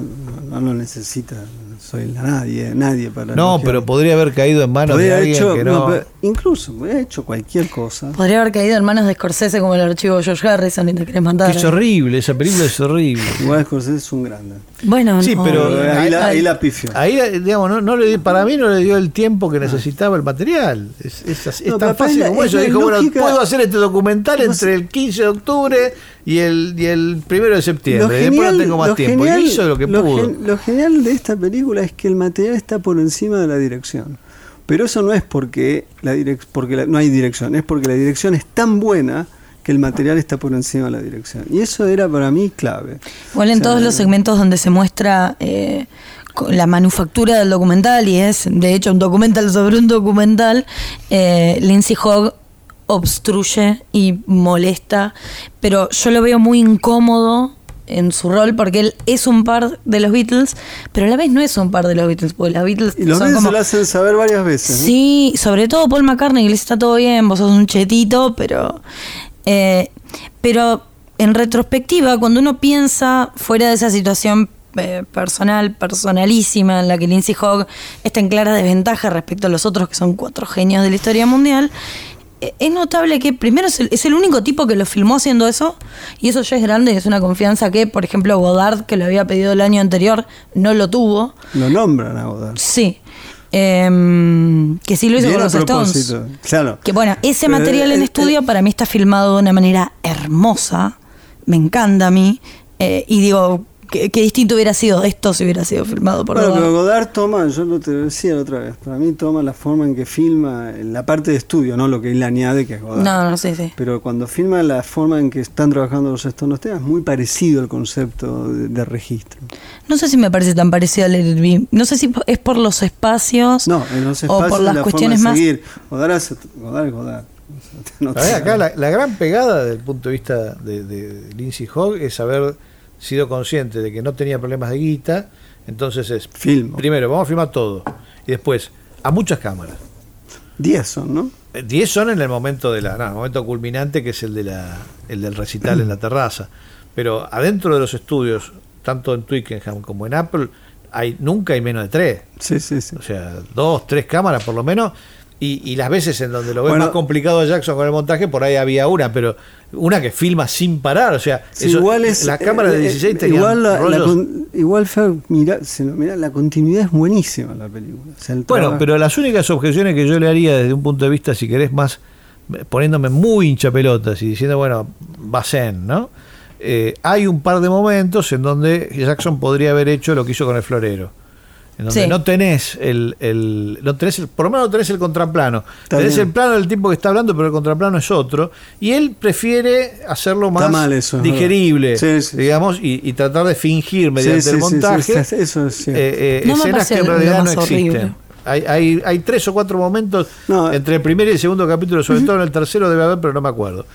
No lo necesita, soy la nadie, nadie para No, pero podría haber caído en manos de Podría haber alguien hecho, que no. no, pero incluso, podría haber hecho cualquier cosa. Podría haber caído en manos de Scorsese como el archivo de George Harrison y te querés. Que es horrible, esa película es horrible. Igual Scorsese es un grande. Bueno, Sí, no, pero ahí- ahí, la, ahí- la pifió. Ahí, digamos, no, no le di- para mí no le dio el tiempo que necesitaba el material. Es, es es No, tan fácil es la- como es eso. Dijo, bueno, lógica- puedo hacer este documental entre el 15 de octubre y el, y el 1 de septiembre. Después genial, no tengo más lo tiempo. genial- y hizo lo que lo pudo. gen- lo genial de esta película es que el material está por encima de la dirección. Pero eso no es porque, la direc- porque la- no hay dirección, es porque la dirección es tan buena que el material está por encima de la dirección. Y eso era para mí clave. Igual en O sea, todos los segmentos donde se muestra eh, la manufactura del documental, y es de hecho un documental sobre un documental, eh, Lindsay Hogg obstruye y molesta, pero yo lo veo muy incómodo en su rol porque él es un par de los Beatles, pero a la vez no es un par de los Beatles, porque los Beatles Y los son Beatles como... se lo hacen saber varias veces. Sí, sobre todo Paul McCartney, que le está todo bien, vos sos un chetito, pero. eh, pero en retrospectiva, cuando uno piensa fuera de esa situación eh, personal, personalísima, en la que Lindsay Hogg está en clara desventaja respecto a los otros que son cuatro genios de la historia mundial, es notable que primero es el, es el único tipo que lo filmó haciendo eso, y eso ya es grande, y es una confianza que, por ejemplo, Godard, que lo había pedido el año anterior, no lo tuvo. Lo nombran a Godard. Sí. Em, que sí lo hizo con los Stones. Claro. Que bueno, ese material en eh, estudio eh, para mí está filmado de una manera hermosa. Me encanta a mí. Eh, y digo, qué, qué distinto hubiera sido esto si hubiera sido filmado por Bueno, Godard. pero Godard toma, yo lo te decía la otra vez, para mí toma la forma en que filma, en la parte de estudio, no lo que él le añade, que es Godard. No, no sé, sí. Pero cuando filma la forma en que están trabajando los Stones es muy parecido al concepto de, de registro. No sé si me parece tan parecido al Be. No sé si es por los espacios No, en los o espacios por y las la cuestiones forma de más. seguir. Godard, hace- Godard es Godard. No A ver, te- acá la, la gran pegada desde el punto de vista de, de Lindsay Hogg es haber sido consciente de que no tenía problemas de guita, entonces es, Filmo. primero, vamos a filmar todo, y después, a muchas cámaras. 10 son, ¿no? Eh, 10 son en el momento de la, no, el momento culminante que es el de la, el del recital en la terraza. Pero adentro de los estudios, tanto en Twickenham como en Apple, hay, nunca hay menos de tres. Sí, sí, sí. O sea, dos, tres cámaras por lo menos. Y, y las veces en donde lo ves Bueno. más complicado a Jackson con el montaje, por ahí había una, pero una que filma sin parar. O sea, eso- igual es. la cámara de eh, 16 eh, tenía igual, la, la con- igual Fer, mira, la continuidad es buenísima en la película. O sea, el Bueno, trabajo- pero las únicas objeciones que yo le haría desde un punto de vista, si querés, más eh, poniéndome muy hinchapelotas y diciendo, bueno, Bacén, ¿no? Eh, hay un par de momentos en donde Jackson podría haber hecho lo que hizo con el florero. En donde Sí. no tenés el, el- no tenés el, por lo menos no tenés el contraplano. Está tenés bien. el plano del tipo que está hablando, pero el contraplano es otro. Y él prefiere hacerlo más mal eso, es digerible, verdad. Sí, sí, digamos, y, y tratar de fingir mediante sí, el sí, sí, montaje eso es eh, eh, No escenas que en realidad no horrible. existen. Hay, hay, hay tres o cuatro momentos No, eh. entre el primer y el segundo capítulo, sobre todo en el tercero debe haber, pero no me acuerdo.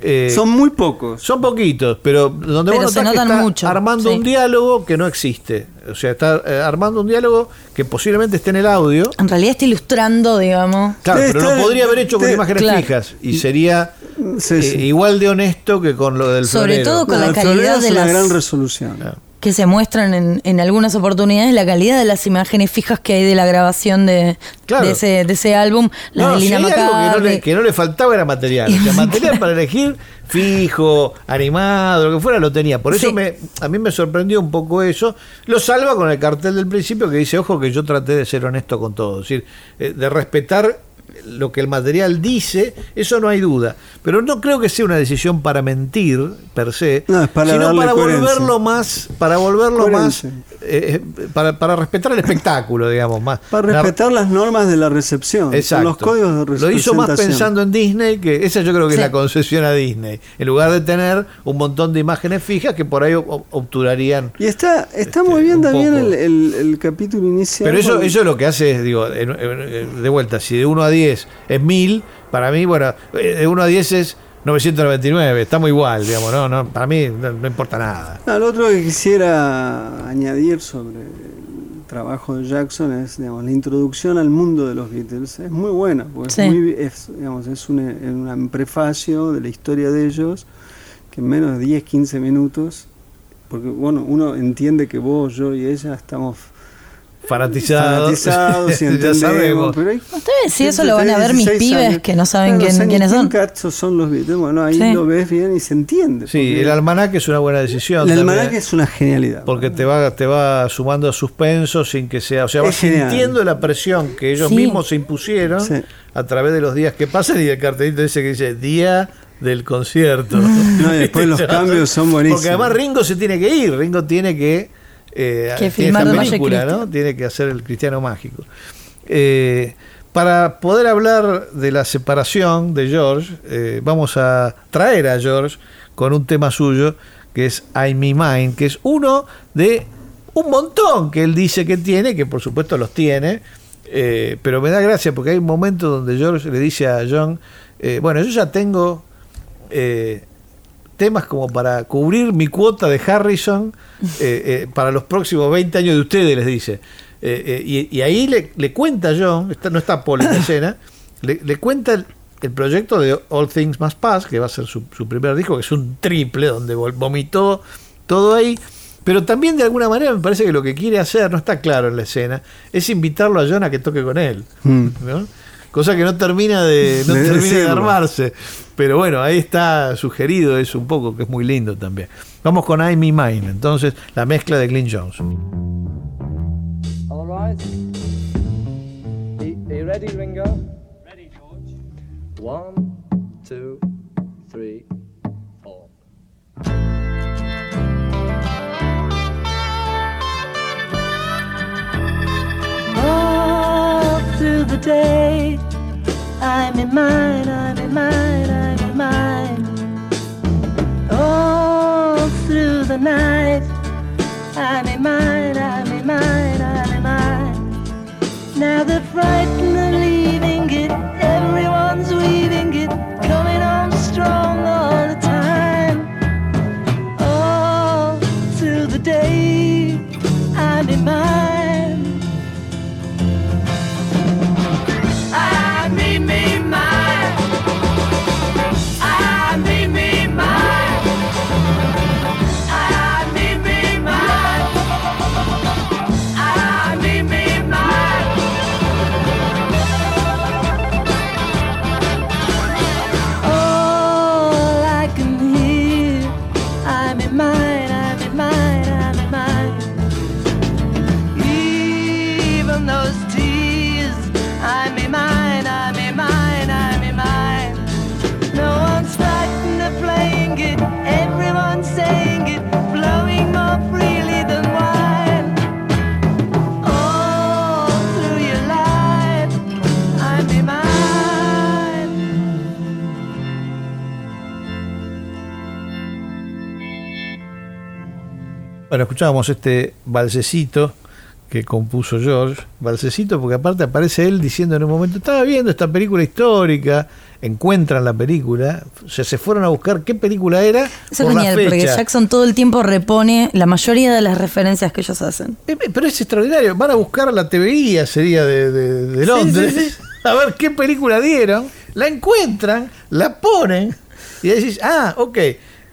Eh, son muy pocos. son poquitos, pero donde Pero vos se notás que notan está mucho, armando sí. un diálogo que no existe. O sea, está eh, armando un diálogo que posiblemente esté en el audio. En realidad está ilustrando, digamos. Claro, Sí, pero lo podría haber hecho con sí, imágenes claro. fijas y sería Sí, eh, igual de honesto que con lo del Sobre florero. todo con No, la calidad de las- gran resolución. Claro. Que se muestran en, en algunas oportunidades, la calidad de las imágenes fijas que hay de la grabación de, Claro. de, ese, de ese álbum, las No, de si algo que no, le, McCartney. que no le faltaba era material. O sea, material para elegir fijo, animado, lo que fuera, lo tenía. Por eso Sí. me, a mí me sorprendió un poco eso. Lo salva con el cartel del principio que dice, ojo, que yo traté de ser honesto con todo. Es decir, eh, de respetar lo que el material dice, eso no hay duda. Pero no creo que sea una decisión para mentir, per se, No, es para sino darle para coherencia. volverlo más, para volverlo más, Coherencia. eh, eh, para, para respetar el espectáculo, digamos, más. Para respetar las normas de la recepción. Exacto. Los códigos de Lo hizo más pensando en Disney, que esa yo creo que Sí. es la concesión a Disney. En lugar de tener un montón de imágenes fijas que por ahí ob- obturarían. Y está, está Este, muy bien también el, el- el capítulo inicial. Pero eso, eso lo que hace es, digo, de vuelta, si de 1 a 10 es 1000, para mí, bueno, eh, de 1 a 10 es 999, estamos igual, digamos, no, no, para mí no, no importa nada. No, lo otro que quisiera añadir sobre el trabajo de Jackson es digamos, la introducción al mundo de los Beatles. Es muy buena, porque Sí. es, muy- es, digamos, es un, un prefacio de la historia de ellos que en menos de 10, 15 minutos, porque bueno, uno entiende que vos, yo y ella estamos Fanatizados, fanatizados ya entendemos, sabemos. pero hay Ustedes sí, eso lo van a ver mis 16 pibes años. que no saben Claro, quién- quiénes son. cazos son los Beatles. Bueno, ahí Sí. lo ves bien y se entiende. Sí, el almanaque es una buena decisión. el almanaque es una genialidad. Porque te va, te va sumando suspenso sin que sea. O sea, Es vas genial. sintiendo la presión que ellos Sí. mismos se impusieron Sí. a través de los días que pasan y el cartelito ese que dice día del concierto. No, y después los cambios son buenísimos. Porque además Ringo se tiene que ir, Ringo tiene que. Eh, Que tiene filmar esta película. ¿no? Tiene que hacer el cristiano mágico. Eh, para poder hablar de la separación de George, eh, vamos a traer a George con un tema suyo que es I Me Mine, que es uno de un montón que él dice que tiene, que por supuesto los tiene, eh, pero me da gracia porque hay un momento donde George le dice a John, eh, bueno, yo ya tengo temas como para cubrir mi cuota de Harrison eh, eh, para los próximos 20 años de ustedes, les dice. Eh, eh, y, y ahí le, le cuenta John, está- no está Paul en la escena, le, le cuenta el, el proyecto de All Things Must Pass, que va a ser su, su primer disco, que es un triple donde vomitó todo ahí. Pero también de alguna manera me parece que lo que quiere hacer, no está claro en la escena, es invitarlo a John a que toque con él. Mm. ¿no? Cosa que no termina de, no De termina de armarse. Pero bueno, ahí está sugerido eso un poco, que es muy lindo también. Vamos con I'm in Mine, entonces la mezcla de Glyn Jones. All right. Are you ready, Ringo? Ready, George. One, two, three, four. All through the day, I'm in mine, I'm in mine, I'm mine. All through the night. I'm in mine, I'm in mine, I'm in mine. Now they're frightened of leaving it. Everyone's weaving Bueno, escuchábamos este balsecito que compuso George, balsecito porque aparte aparece él diciendo en un momento, estaba viendo esta película histórica, encuentran la película, o sea, se fueron a buscar qué película era Eso es la genial, porque. Jackson todo el tiempo repone la mayoría de las referencias que ellos hacen. Eh, eh, Pero es extraordinario, van a buscar la TVI sería de, de- de Londres, a ver qué película dieron, la encuentran, la ponen y decís, ah, ok.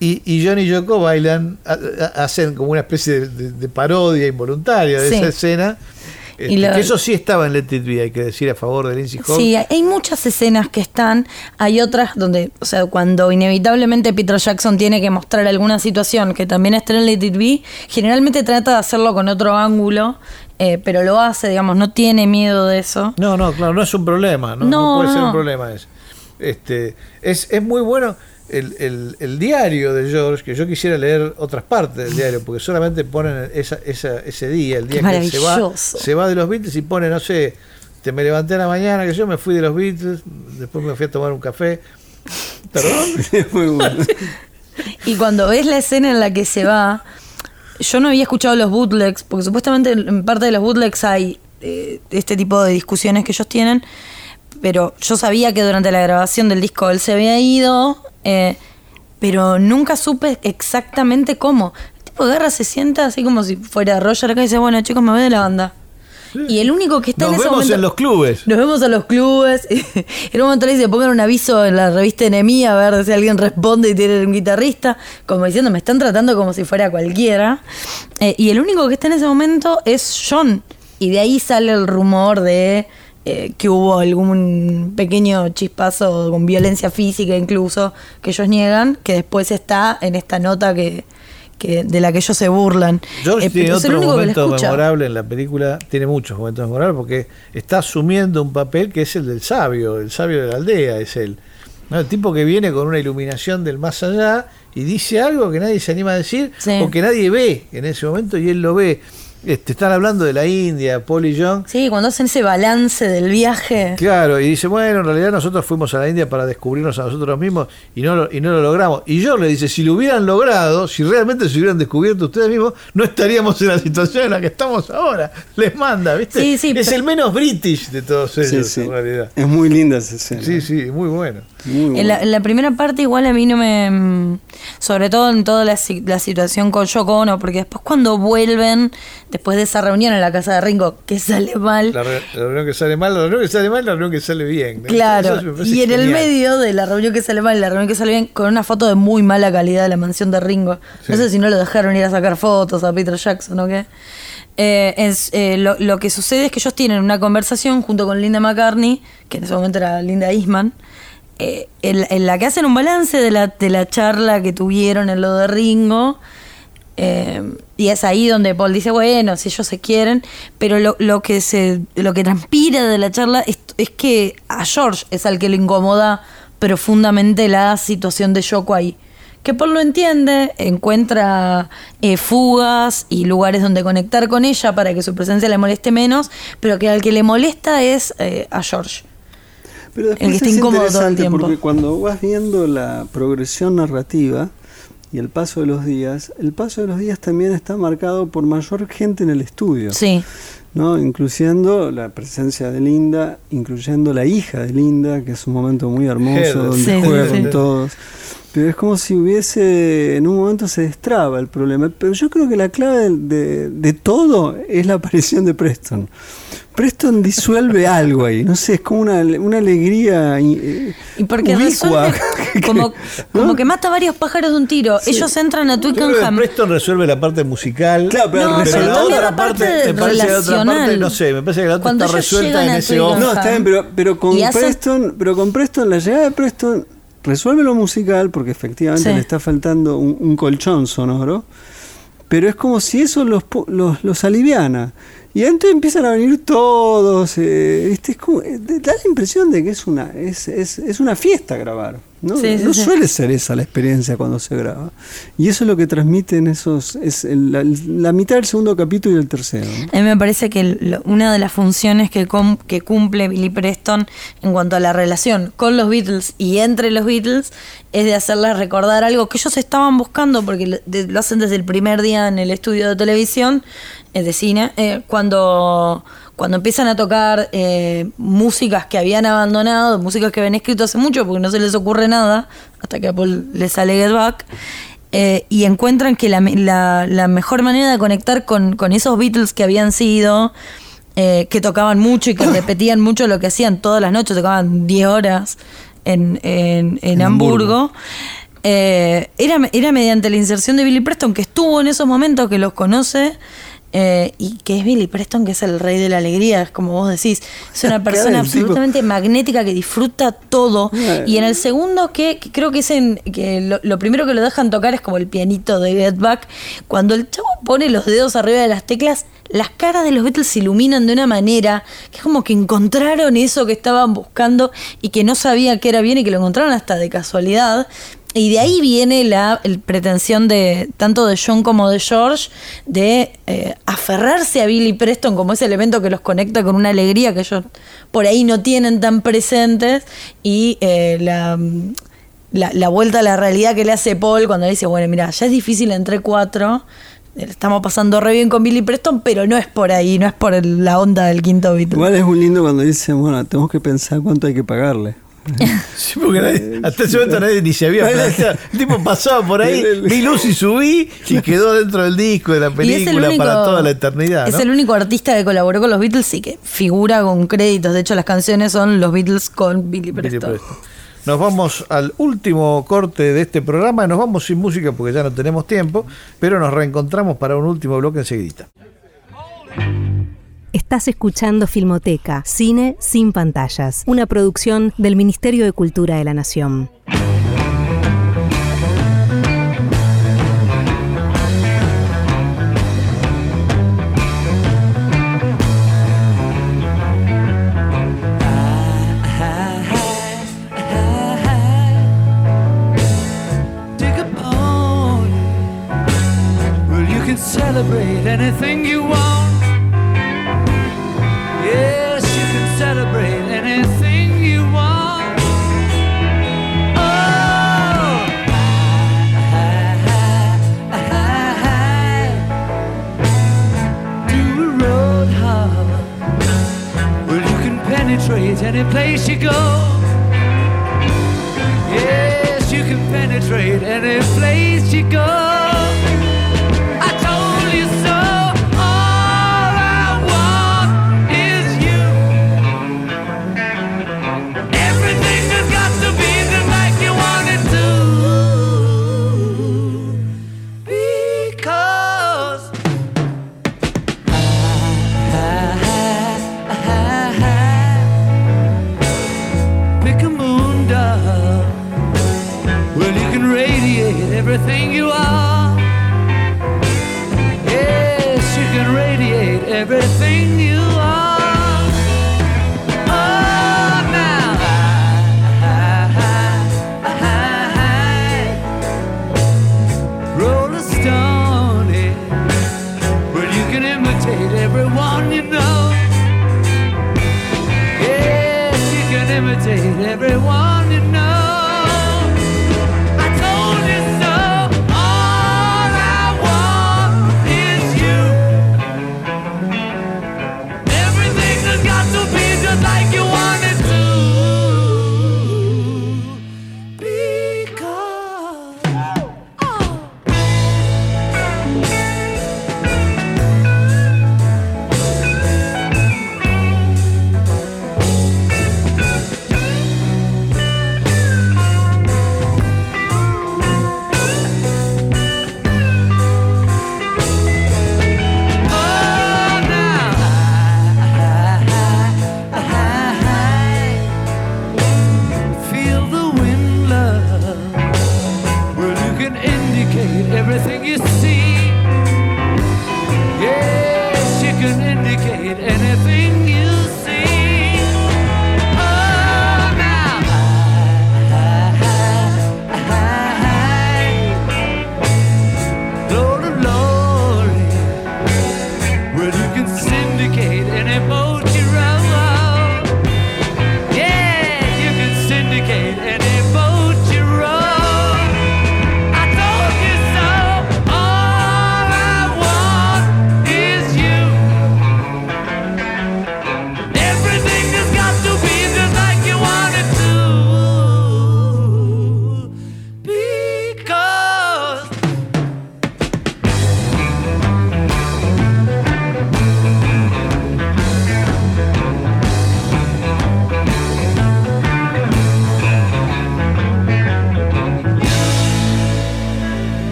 Y, y Johnny y Yoko bailan, ha- ha- hacen como una especie de, de- de parodia involuntaria de Sí. esa escena. Este, lo- que eso sí estaba en Let It Be, hay que decir a favor de Lindsay Hall. Sí, hay muchas escenas que están, hay otras donde, o sea, cuando inevitablemente Peter Jackson tiene que mostrar alguna situación que también está en Let It Be, generalmente trata de hacerlo con otro ángulo, eh, pero lo hace, digamos, no tiene miedo de eso. No, no, claro, no es un problema, no, no No, puede ser un problema eso. Este, es, es muy bueno el, el- el diario de George, que yo quisiera leer otras partes del diario, porque solamente ponen esa, esa- ese día, el día Qué que se va, se va de los Beatles y pone, no sé, te me levanté a la mañana, que yo me fui de los Beatles, después me fui a tomar un café. Perdón. Muy bueno. Y cuando ves la escena en la que se va, yo no había escuchado los bootlegs, porque supuestamente en parte de los bootlegs hay eh, este tipo de discusiones que ellos tienen, pero yo sabía que durante la grabación del disco él se había ido, eh, pero nunca supe exactamente cómo. El tipo agarra, se sienta así como si fuera Roger acá y dice, bueno chicos, me voy de la banda. Y el único que está Nos en ese vemos momento... en los clubes. Nos vemos a los clubes. en un momento le dice, pongan un aviso en la revista Enemía a ver si alguien responde y tiene un guitarrista. Como diciendo, me están tratando como si fuera cualquiera. Eh, y el único que está en ese momento es John. Y de ahí sale el rumor de eh, que hubo algún pequeño chispazo con violencia física incluso, que ellos niegan, que después está en esta nota que, que de la que ellos se burlan. George Eh, tiene otro momento memorable en la película, tiene muchos momentos memorables porque está asumiendo un papel que es el del sabio, el sabio de la aldea es él. ¿no? El tipo que viene con una iluminación del más allá y dice algo que nadie se anima a decir Sí. o que nadie ve en ese momento y él lo ve. Este, están hablando de la India, Paul y John. Sí, cuando hacen ese balance del viaje. Claro, y dice, bueno, en realidad nosotros fuimos a la India para descubrirnos a nosotros mismos y no lo, y no lo logramos. Y yo le dice, si lo hubieran logrado, si realmente se hubieran descubierto ustedes mismos, no estaríamos en la situación en la que estamos ahora. Les manda, ¿viste? Sí, sí, es pero- el menos british de todos ellos, Sí, sí. en realidad. Es muy linda esa escena. Sí, sí, muy bueno. Muy En la, en la primera parte igual a mí no me... mm, Sobre todo en toda la situación con Yoko Ono, porque después cuando vuelven, después de esa reunión en la casa de Ringo, que sale mal, La, re- la reunión que sale mal, la reunión que sale mal, la reunión que sale bien. claro, y en el medio de la reunión que sale mal y la reunión que sale bien, con una foto de muy mala calidad de la mansión de Ringo. Sí. No sé si no lo dejaron ir a sacar fotos a Peter Jackson o qué. Eh, es, eh, lo, lo que sucede es que ellos tienen una conversación junto con Linda McCartney, que en ese momento era Linda Eastman, eh, en, en la que hacen un balance de la, de la charla que tuvieron en lo de Ringo. Eh, y es ahí donde Paul dice, bueno, si ellos se quieren, pero lo, lo que se, lo que transpira de la charla es, es que a George es al que le incomoda profundamente la situación de Yoko ahí. que Paul lo entiende, encuentra eh, fugas y lugares donde conectar con ella para que su presencia le moleste menos, pero que al que le molesta es eh, a George. Pero después El que está es incómodo todo el tiempo. Porque cuando vas viendo la progresión narrativa y el paso de los días, el paso de los días también está marcado por mayor gente en el estudio. Sí, ¿no? Incluyendo la presencia de Linda, incluyendo la hija de Linda, que es un momento muy hermoso donde Sí, sí, juegan sí. todos. Pero es como si hubiese, en un momento se destraba el problema. Pero yo creo que la clave de, de- de todo es la aparición de Preston. Preston disuelve algo ahí, no sé, es como una, una alegría eh, y porque ubicua. resuelve como, como que mata varios pájaros de un tiro. Ellos entran a Twickenham. Preston resuelve la parte musical. Claro, pero No, resuelve- pero la también otra la parte parte, me parece que la otra parte, relacional. no sé, me parece que la otra Cuando está resuelta llegan en ese off. No, está bien, pero, pero con Preston, pero con Preston, la llegada de Preston resuelve lo musical, porque efectivamente Sí. le está faltando un, un colchón sonoro, pero es como si eso los, los, los aliviana. Y entonces empiezan a venir todos, eh, ¿viste? Es como, eh, da la impresión de que es una, es, es, es una fiesta grabar. ¿No? Sí, sí, no sí. suele ser esa la experiencia cuando se graba. Y eso es lo que transmiten esos, es el- la, la mitad del segundo capítulo y el tercero. A mí me parece que lo- una de las funciones que, com- que cumple Billy Preston en cuanto a la relación con los Beatles y entre los Beatles es de hacerles recordar algo que ellos estaban buscando porque lo, de- lo hacen desde el primer día en el estudio de televisión, eh, de cine, eh, cuando, cuando empiezan a tocar eh, músicas que habían abandonado, músicas que habían escrito hace mucho porque no se les ocurre nada, hasta que a Paul le sale Get Back. Eh, y encuentran que la, me- la- la mejor manera de conectar con, con esos Beatles que habían sido, eh, que tocaban mucho y que repetían mucho lo que hacían todas las noches, tocaban 10 horas en, en- en En Hamburgo, Hamburgo. eh, era, era mediante la inserción de Billy Preston, que estuvo en esos momentos, que los conoce. Eh, y que es Billy Preston, que es el rey de la alegría, es como vos decís, es una persona absolutamente magnética que disfruta todo. Y en el segundo, que, que creo que es en que lo, lo primero que lo dejan tocar es como el pianito de Get Back. Cuando el chavo pone los dedos arriba de las teclas, las caras de los Beatles se iluminan de una manera que es como que encontraron eso que estaban buscando y que no sabía que era bien y que lo encontraron hasta de casualidad. Y de ahí viene la el pretensión de tanto de John como de George de eh, aferrarse a Billy Preston como ese elemento que los conecta con una alegría que ellos por ahí no tienen tan presentes y eh, la, la, vuelta a la realidad que le hace Paul cuando le dice, bueno, mira, ya es difícil entre cuatro, eh, estamos pasando re bien con Billy Preston, pero no es por ahí, no es por la onda del quinto Beatle. Igual es muy lindo cuando dicen, bueno, tenemos que pensar cuánto hay que pagarle. Sí, porque nadie- hasta ese momento nadie ni se había planteado. El tipo pasaba por ahí, vi luz y subí y quedó dentro del disco de la película único- para toda la eternidad. Es el único artista que colaboró con los Beatles y que figura con créditos. De hecho, las canciones son los Beatles con Billy Billy Preston. Nos vamos al último corte de este programa. Nos vamos sin música porque ya no tenemos tiempo, pero nos reencontramos para un último bloque enseguida. Estás escuchando Filmoteca, cine sin pantallas, una producción del Ministerio de Cultura de la Nación. Celebrate anything you want. Celebrate anything you want. Oh, I, I, I, do a road hard. Well, you can penetrate any place you go. Yes, you can penetrate any place you go.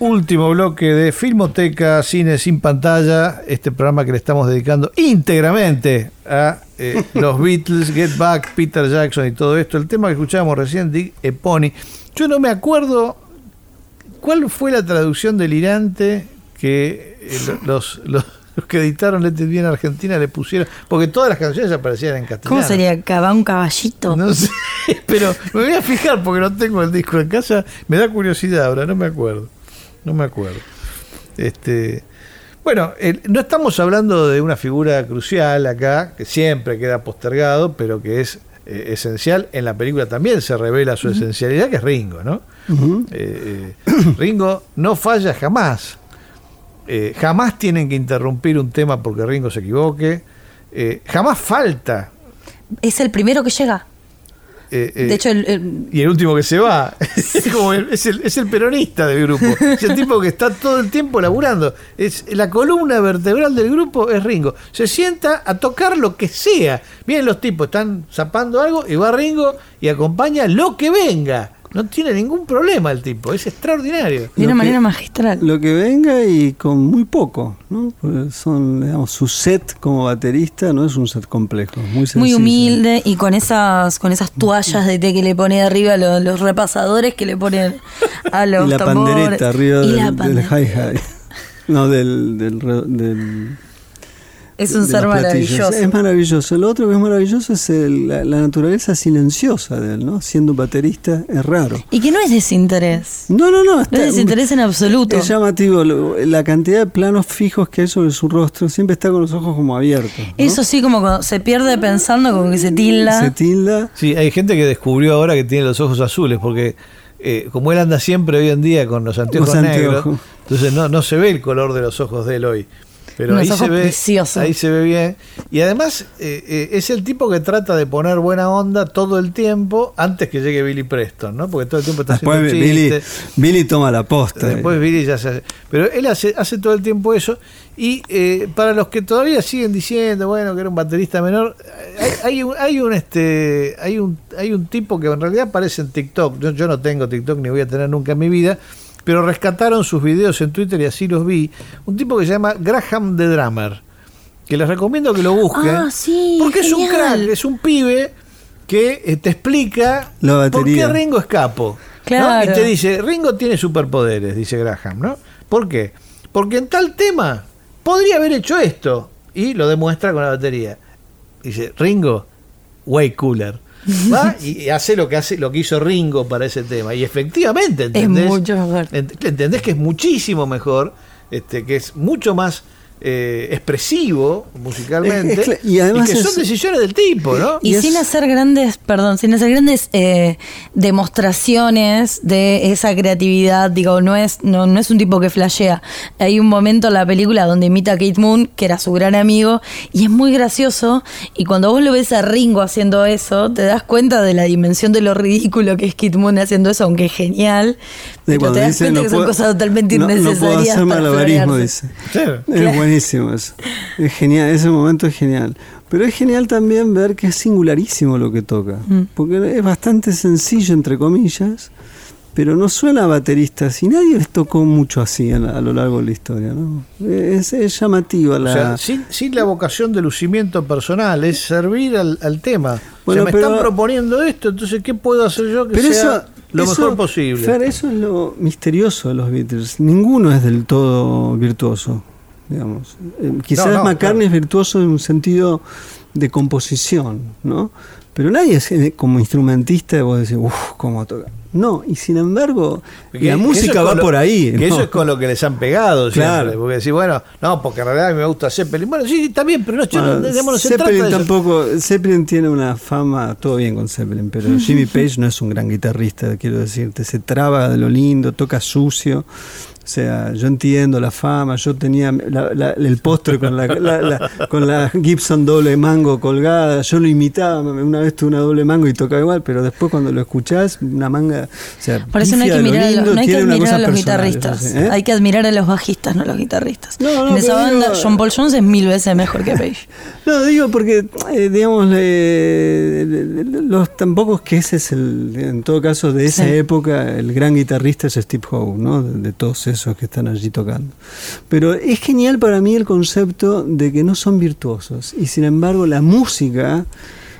Último bloque de Filmoteca, Cine sin pantalla, este programa que le estamos dedicando íntegramente a eh, los Beatles, Get Back, Peter Jackson y todo esto. El tema que escuchábamos recién, Dick Epony. Yo no me acuerdo cuál fue la traducción delirante que eh, lo- los, los, los que editaron Let It Be en Argentina le pusieron, porque todas las canciones aparecían en castellano. ¿Cómo sería? ¿Cava un caballito? No sé, pero me voy a fijar porque no tengo el disco en casa. Me da curiosidad ahora, no me acuerdo. No me acuerdo. Este, bueno, el- no estamos hablando de una figura crucial acá, que siempre queda postergado, pero que es eh, esencial. En la película también se revela su esencialidad, que es Ringo, ¿no? Eh, eh, Ringo no falla jamás. Eh, jamás tienen que interrumpir un tema porque Ringo se equivoque. Eh, jamás falta. Es el primero que llega. Eh, eh, De hecho, el- el- y el último que se va. es, como el, es, el, es el peronista del grupo. Es el tipo que está todo el tiempo laburando. Es la columna vertebral del grupo es Ringo. Se sienta a tocar lo que sea. Vienen los tipos, están zapando algo y va Ringo y acompaña lo que venga. No tiene ningún problema el tipo. Es extraordinario. de una Lo que- manera magistral. Lo que venga y con muy poco, ¿no? Porque son, digamos, su set como baterista no es un set complejo, muy sencillo. Muy humilde y con esas con esas toallas de té que le pone arriba los, los repasadores que le ponen a los Y la tambores. pandereta arriba Y del, del hi-hi. No, del, del, re- del- Es un ser maravilloso. Es maravilloso. Lo otro que es maravilloso es el- la, la naturaleza silenciosa de él, ¿no? Siendo un baterista es raro. Y que no es desinterés. No, no, no. No está- es desinterés en absoluto. Es llamativo, lo- la cantidad de planos fijos que hay sobre su rostro, siempre está con los ojos como abiertos. ¿no? Eso sí, como cuando se pierde pensando, como que se tilda. Se tilda. Sí, hay gente que descubrió ahora que tiene los ojos azules, porque eh, como él anda siempre hoy en día con los anteojos Los negros, anteojos. entonces no, no se ve el color de los ojos de él hoy. Pero Unos ahí se, ve, preciosos. ahí se ve bien. Y además eh, eh, es el tipo que trata de poner buena onda todo el tiempo antes que llegue Billy Preston, ¿no? Porque todo el tiempo está Después haciendo Billy. Billy toma la posta. Después Billy ya se hace. Pero él hace, hace todo el tiempo eso. Y eh, para los que todavía siguen diciendo, bueno, que era un baterista menor, hay, hay un, hay un este hay un hay un tipo que en realidad aparece en TikTok. Yo, yo no tengo TikTok ni voy a tener nunca en mi vida. Pero rescataron sus videos en Twitter y así los vi. Un tipo que se llama Graham the Drummer. Que les recomiendo que lo busquen. Ah, sí, Porque es un crack, es un pibe que eh, te explica La por qué. Ringo es capo. Y te dice, Ringo tiene superpoderes, dice Graham, ¿no? ¿Por qué? Porque en tal tema podría haber hecho esto. Y lo demuestra con la batería. Dice, Ringo, way cooler. Va y hace lo que hace, lo que hizo Ringo para ese tema. Y efectivamente, ¿entendés? mucho mejor. Ent- Entendés que es muchísimo mejor, este, que es mucho más eh, expresivo musicalmente. Es- es cla- y además que son es- decisiones del tipo, ¿no? Y, Y sin hacer grandes, perdón, sin hacer grandes eh, demostraciones de esa creatividad, digo, no es, no, no es un tipo que flashea. Hay un momento en la película donde imita a Kate Moon, que era su gran amigo, y es muy gracioso. Y cuando vos lo ves a Ringo haciendo eso, te das cuenta de la dimensión de lo ridículo que es Kate Moon haciendo eso, aunque es genial. De Pero cuando te das dice, cuenta "No que son puedo- cosas totalmente no- innecesarias. No puedo hacer malabarismo, dice. Claro. Es buenísimo eso. Es genial, ese momento es genial. Pero es genial también ver que es singularísimo lo que toca. Mm. Porque es bastante sencillo, entre comillas, pero no suena a bateristas. Y nadie les tocó mucho así a, la- a lo largo de la historia. ¿no? Es, es llamativa la. O sea, sin, sin la vocación de lucimiento personal, es servir al, al tema. Bueno, o sea, me pero- están proponiendo esto, entonces, ¿qué puedo hacer yo que Pero sea eso, lo eso, mejor posible? Fer, eso es lo misterioso de los Beatles. Ninguno es del todo virtuoso, digamos. Eh, quizás No, no, McCartney claro. es virtuoso en un sentido de composición, ¿no? Pero nadie es eh, como instrumentista, vos decís, uff, cómo toca. No, y sin embargo, la música va lo- por ahí. Que ¿no? eso es con lo que les han pegado Claro. siempre. Porque decir, bueno, no, porque en realidad me gusta Zeppelin. Bueno, sí, está bien, pero no, Bueno, no Zeppelin trata tampoco, Zeppelin tiene una fama, todo bien con Zeppelin, pero Jimmy Page no es un gran guitarrista, quiero decirte, se traba de lo lindo, toca sucio. O sea, yo entiendo la fama, yo tenía la- la- el postre con la, con la Gibson doble mango colgada. Yo lo imitaba, una vez tuve una doble mango y tocaba igual, pero después cuando lo escuchás, una manga. O sea, Por eso no hay que mirar, a lindo, no hay que admirar a los guitarristas. ¿eh? Hay que admirar a los bajistas, no a los guitarristas. No, no, en esa banda, digo- John Paul Jones es mil veces mejor que Page. No, digo porque, eh, digamos, eh, los tampoco es que ese es el, en todo caso, de esa Sí. época, el gran guitarrista es Steve Howe, ¿no? De, de todos esos que están allí tocando. Pero es genial para mí el concepto de que no son virtuosos y sin embargo la música,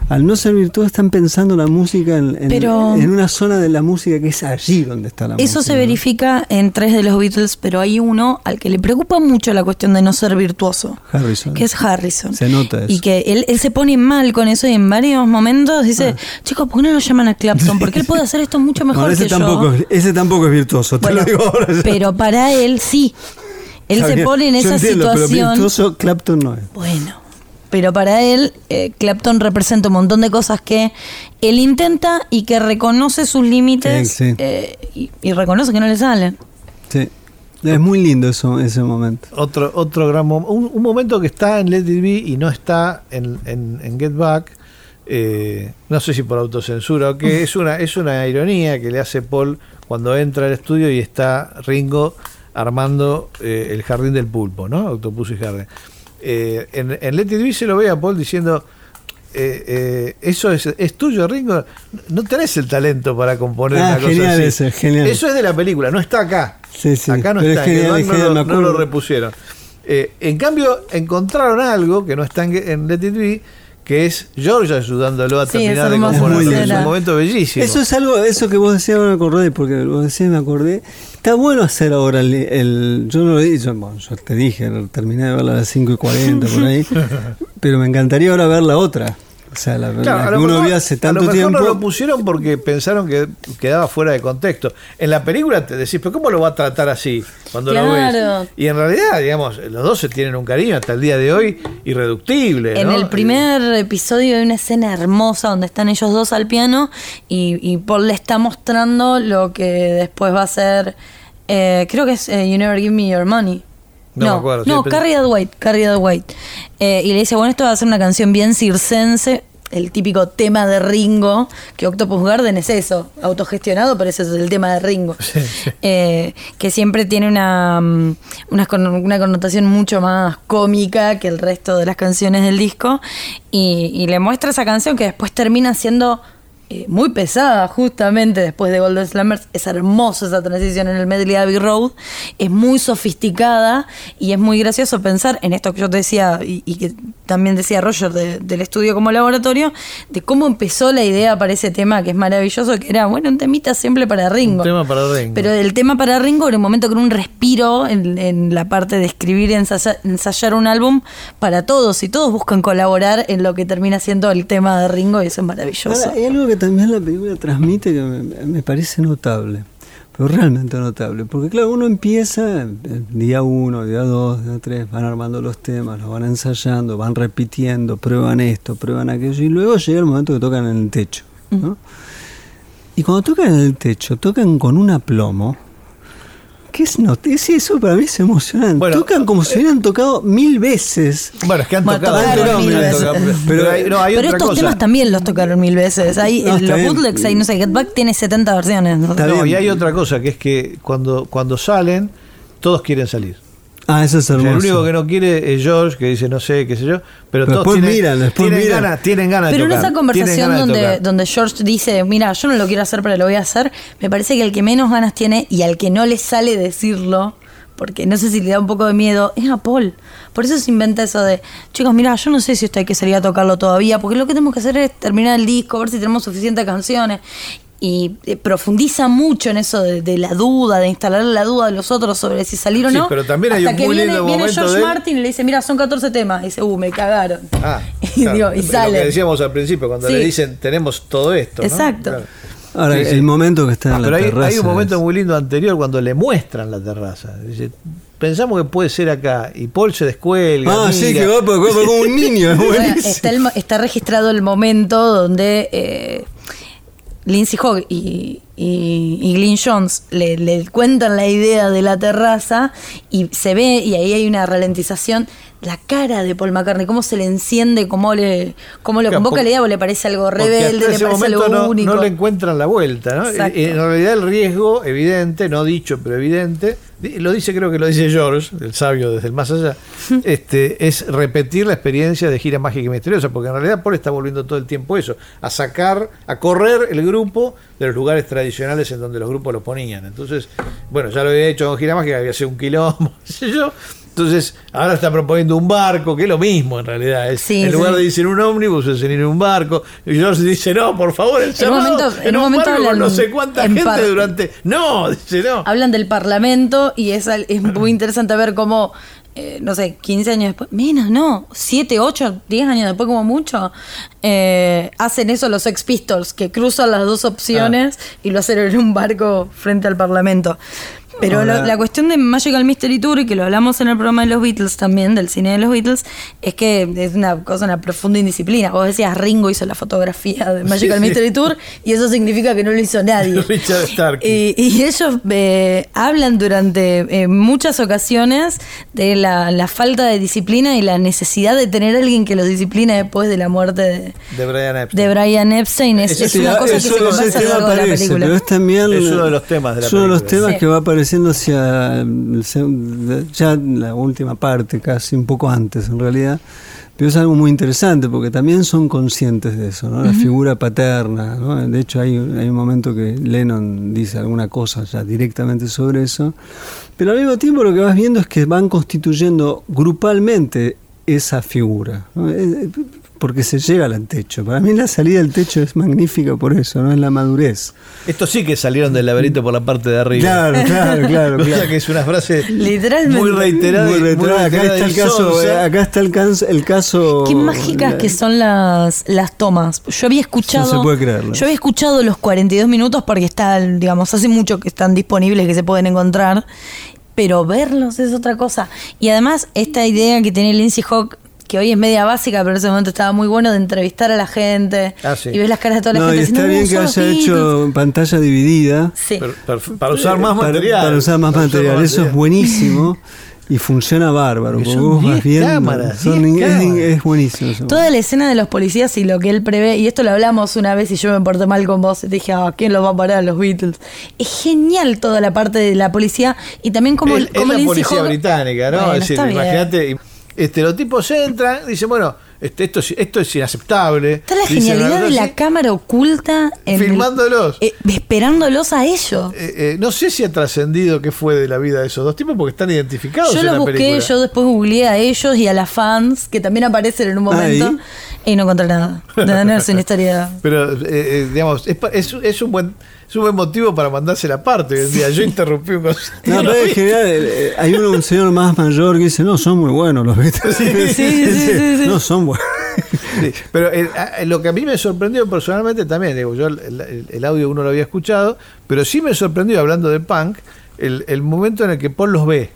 al no ser virtuosos, están pensando la música en, en- Pero- en una zona de la música que es allí donde está la música. Eso se verifica en tres de los Beatles, pero hay uno al que le preocupa mucho la cuestión de no ser virtuoso. Harrison. Que es Harrison. Se nota eso. Y que él, él se pone mal con eso y en varios momentos dice, chicos, ¿por qué no lo llaman a Clapton? Porque él puede hacer esto mucho mejor Bueno, ese, que tampoco, yo. es- ese tampoco es virtuoso, te Bueno, lo digo ahora. pero para él sí. Él se pone en esa entiendo, Pero situación. virtuoso Clapton no es. Bueno, pero para él, eh, Clapton representa un montón de cosas que él intenta y que reconoce sus límites Sí, sí. eh, y, y reconoce que no le salen. Sí. Es muy lindo eso, ese momento. Otro, otro gran momento. Un, un momento que está en Let It Be y no está en, en- en Get Back. eh, no sé si por autocensura o qué. Es una, es una ironía que le hace Paul cuando entra al estudio y está Ringo armando eh, el jardín del pulpo, ¿no? Octopus y Jardín. Eh, en, en Let It Be se lo ve a Paul diciendo. eh, eh, eso es, es tuyo, Ringo. No tenés el talento para componer Ah, una cosa genial así. ese, genial. Eso es de la película, no está acá. Sí, sí. Acá no Pero está, es genial, genial, no, lo- no lo acuerdo. repusieron. Eh, en cambio, encontraron algo que no está en, en Let It Be, que es George ayudándolo a Sí, terminar es de componer. Es un momento bellísimo. Eso es algo, eso que vos decías, ahora me acordé, porque vos decías, me acordé. Está bueno hacer ahora el. el- yo no lo dije, yo, bueno, yo te dije, terminé de verla a las 5 y 40 por ahí, pero me encantaría ahora ver la otra. O sea, la, Claro, la a que lo uno vio hace a tanto lo mejor tiempo. no lo pusieron porque pensaron que quedaba fuera de contexto. En la película te decís, pero ¿cómo lo va a tratar así cuando lo Claro. ves? Y en realidad, digamos, los dos se tienen un cariño hasta el día de hoy irreductible. En ¿no? el primer episodio hay una escena hermosa donde están ellos dos al piano y, y Paul le está mostrando lo que después va a ser, eh, creo que es eh, You Never Give Me Your Money. No No, me acuerdo, no, Carry That Carry That. Eh, y le dice, bueno, esto va a ser una canción bien circense, el típico tema de Ringo, que Octopus Garden es eso, autogestionado, pero ese es el tema de Ringo. Eh, que siempre tiene una, mm, una, una connotación mucho más cómica que el resto de las canciones del disco. Y, y le muestra esa canción que después termina siendo eh, muy pesada, justamente después de Golden Slammers. Es hermosa esa transición en el medley Abbey Road. Es muy sofisticada y es muy gracioso pensar en esto que yo te decía y, y que también decía Roger de- del estudio como laboratorio, de cómo empezó la idea para ese tema que es maravilloso, que era, bueno, un temita simple para Ringo. Un tema para Ringo. Pero el tema para Ringo era un momento con un respiro en, en la parte de escribir y ensaya- ensayar un álbum para todos. Y todos buscan colaborar en lo que termina siendo el tema de Ringo y eso es maravilloso. Ahora, hay algo que también la película transmite que me, me parece notable, pero realmente notable. Porque claro, uno empieza eh, día uno, día dos, día tres, van armando los temas, los van ensayando, van repitiendo, prueban esto, prueban aquello, y luego llega el momento que tocan en el techo. ¿no? Y cuando tocan en el techo, tocan con un aplomo. ¿Qué es not es eso para mí es emocionante. Bueno, tocan como si hubieran tocado mil veces. Bueno, es que han Bueno, tocado. mil veces. Pero- hay, no, hay Pero otra estos cosa. temas también los tocaron mil veces. Hay, No, los bootlegs hay, no sé, Get Back tiene 70 versiones. ¿no? No, y hay otra cosa, que es que cuando, cuando salen, todos quieren salir. Ah, eso es O sea, hermoso. el único que no quiere es George, que dice no sé, qué sé yo, pero, Pero todos después tienen, miran, después tienen miran. ganas, tienen ganas Pero de en tocar. esa conversación donde, donde George dice, mira, yo no lo quiero hacer, pero lo voy a hacer, me parece que el que menos ganas tiene y al que no le sale decirlo, porque no sé si le da un poco de miedo, es a Paul. Por eso se inventa eso de, chicos, mira, yo no sé si esto hay que salir a tocarlo todavía, porque lo que tenemos que hacer es terminar el disco, ver si tenemos suficientes canciones. Y eh, profundiza mucho en eso de, de la duda, de instalar la duda de los otros sobre si salir o Sí, no. pero también hay hasta un que muy viene, lindo viene momento George de. Martin y le dice, mira, son 14 temas. Y dice, uh, me cagaron. Ah, y, claro, digo, y lo que sale. decíamos al principio, cuando Sí. le dicen tenemos todo esto. ¿no? Exacto. Claro. Ahora, Sí, sí. el momento que está en Pero la hay, terraza. hay un momento es- muy lindo anterior cuando le muestran la terraza. Dice, pensamos que puede ser acá. Y Paul se descuelga. Ah, sí, que va, por- va como un niño, es está, el está registrado el momento donde eh, Lindsay Hogg y, y, y Glyn Jones le, le cuentan la idea de la terraza y se ve, y ahí hay una ralentización, la cara de Paul McCartney, cómo se le enciende, cómo, le, cómo lo Claro, convoca la idea, o le parece algo rebelde, le parece algo no, único. no le encuentran la vuelta, ¿no? Exacto. En realidad el riesgo evidente, no dicho, pero evidente, lo dice, creo que lo dice George, el sabio desde el más allá, este, es repetir la experiencia de gira mágica y misteriosa, porque en realidad Paul está volviendo todo el tiempo eso, a sacar, a correr el grupo de los lugares tradicionales en donde los grupos lo ponían. Entonces, bueno, ya lo había hecho con gira mágica, había sido un quilombo, sé yo. Entonces, ahora está proponiendo un barco, que es lo mismo en realidad. Es, Sí, en lugar sí. de decir un ómnibus, es en un barco. Y George dice, no, por favor, el En momento- en un un momento barco hablan no sé cuánta en gente par- durante... No, dice, no. Hablan del Parlamento y es, es muy interesante ver cómo, eh, no sé, 15 años después, menos, no, 7, 8, 10 años después como mucho, eh, hacen eso los Sex Pistols, que cruzan las dos opciones Ah. y lo hacen en un barco frente al Parlamento. Pero lo- la cuestión de Magical Mystery Tour, y que lo hablamos en el programa de los Beatles también, del cine de los Beatles, es que es una cosa, una profunda indisciplina. Vos decías, Ringo hizo la fotografía de Magical Sí, sí. Mystery Tour, y eso significa que no lo hizo nadie. Richard Starkey. Y, y ellos eh, hablan durante eh, muchas ocasiones de la, la falta de disciplina y la necesidad de tener a alguien que los discipline después de la muerte de, de Brian Epstein. de Brian Epstein. Es, una cosa que se ese conversa a lo tema largo de la aparece, película. Pero es también Es uno de los temas de la es uno de los película. temas Sí. que va apareciendo hacia el ya la última parte, casi un poco antes en realidad. Pero es algo muy interesante porque también son conscientes de eso, ¿no? La figura paterna, ¿no? De hecho hay, hay un momento que Lennon dice alguna cosa ya directamente sobre eso. Pero al mismo tiempo lo que vas viendo es que van constituyendo grupalmente esa figura. ¿no? Porque se llega al techo. Para mí la salida del techo es magnífica por eso, ¿no? Es la madurez. Estos sí que salieron del laberinto por la parte de arriba. Claro, claro, claro, O sea claro. que es una frase Literalmente. muy reiterada. Muy reiterada. acá está el caso, eh, acá está el, caso el caso. Qué mágicas que son las, las tomas. Yo había escuchado. No se puede creerlo. Yo había escuchado los 42 minutos porque está, digamos, hace mucho que están disponibles, que se pueden encontrar. Pero verlos es otra cosa. Y además, esta idea que tiene Lindsay Hawk, que hoy es media básica, pero en ese momento estaba muy bueno de entrevistar a la gente. Ah, sí. Y ves las caras de toda la No, y gente. está diciendo, bien "No, que haya Beatles". hecho pantalla dividida. Sí. Pero- pero- para usar más material. Para usar más Para usar material. más Eso es buenísimo y funciona bárbaro. Porque vos vas 10 viendo, cámaras, son- 10 es, cámaras. es buenísimo. Toda la escena de los policías y lo que él prevé, y esto lo hablamos una vez y yo me porté mal con vos, y te dije, ah, ¿quién los va a parar? Los Beatles. Es genial toda la parte de la policía y también como, es, es como la Lindsay policía británica, ¿no? Bueno, es decir, está imagínate, este, los tipos entran, dicen, bueno, este, esto, es- esto es inaceptable. Está la Dicen genialidad una de la así. cámara oculta en el- Filmándolos. eh, esperándolos a ellos. Eh, eh, no sé si ha trascendido qué fue de la vida de esos dos tipos porque están identificados Yo en los la busqué, película. yo después googleé a ellos y a las fans que también aparecen en un momento Ahí. y no encontré nada. De tener su historia. Pero, digamos, es, es, es un buen es un buen motivo para mandarse la parte en día. Yo interrumpí un. No, pero es genial. eh, eh, Hay uno, un señor más mayor que dice, no, son muy buenos los Beatles. sí, sí, sí. No, son buenos. Pero eh, lo que a mí me sorprendió personalmente también, digo, yo el, audio uno lo había escuchado, pero sí me sorprendió hablando de punk el, el momento en el que Paul los ve.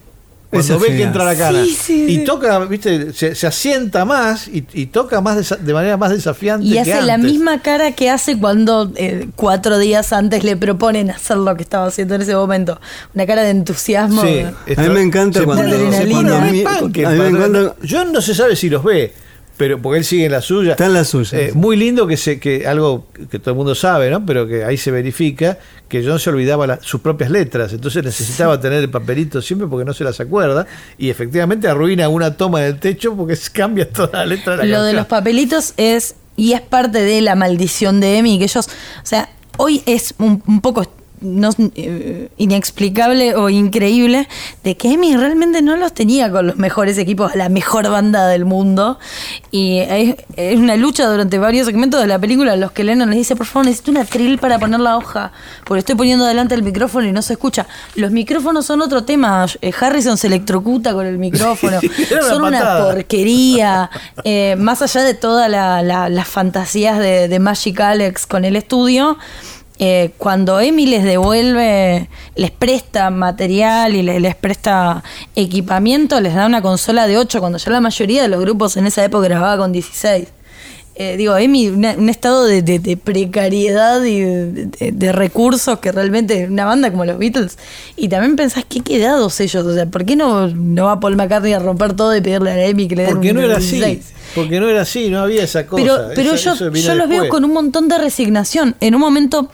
Cuando ve que entra la cara. Sí, sí, y sí. toca, viste, se, se asienta más y, y toca más desa- de manera más desafiante. Y que hace la misma cara que hace cuando eh, cuatro días antes le proponen hacer lo que estaba haciendo en ese momento. Una cara de entusiasmo. Sí, A mí me encanta cuando- Yo no se sabe si los ve, pero porque él sigue en la suya. Está en la suya. Eh, muy lindo que se que algo que todo el mundo sabe, ¿no? Pero que ahí se verifica que John se olvidaba la- sus propias letras, entonces necesitaba tener el papelito siempre porque no se las acuerda y efectivamente arruina una toma del techo porque se cambia toda la letra de la Lo de los papelitos es, y es parte de la maldición de Emi, que ellos, o sea, hoy es un, un poco no, eh, inexplicable o increíble de que Emi realmente no los tenía con los mejores equipos, la mejor banda del mundo. Y es, es una lucha durante varios segmentos de la película en los que Lennon les dice, por favor, necesito una trill para poner la hoja, porque estoy poniendo adelante el micrófono y no se escucha. Los micrófonos son otro tema. Eh, Harrison se electrocuta con el micrófono. son una patada. porquería. Eh, más allá de todas la- la- las fantasías de, de Magic Alex con el estudio, eh, cuando Emi les devuelve, les presta material y le- les, presta equipamiento, les da una consola de 8, cuando ya la mayoría de los grupos en esa época grababa con 16. eh, digo, una- un estado de, de- de precariedad y de, recursos que realmente una banda como los Beatles. Y también pensás, qué quedados ellos. O sea, ¿por qué no, no va Paul McCartney a romper todo y pedirle a Amy que le den Porque un no era así. 16? Porque no era así, no había esa cosa. Pero, pero Eso- yo, los veo con un montón de resignación. En un momento,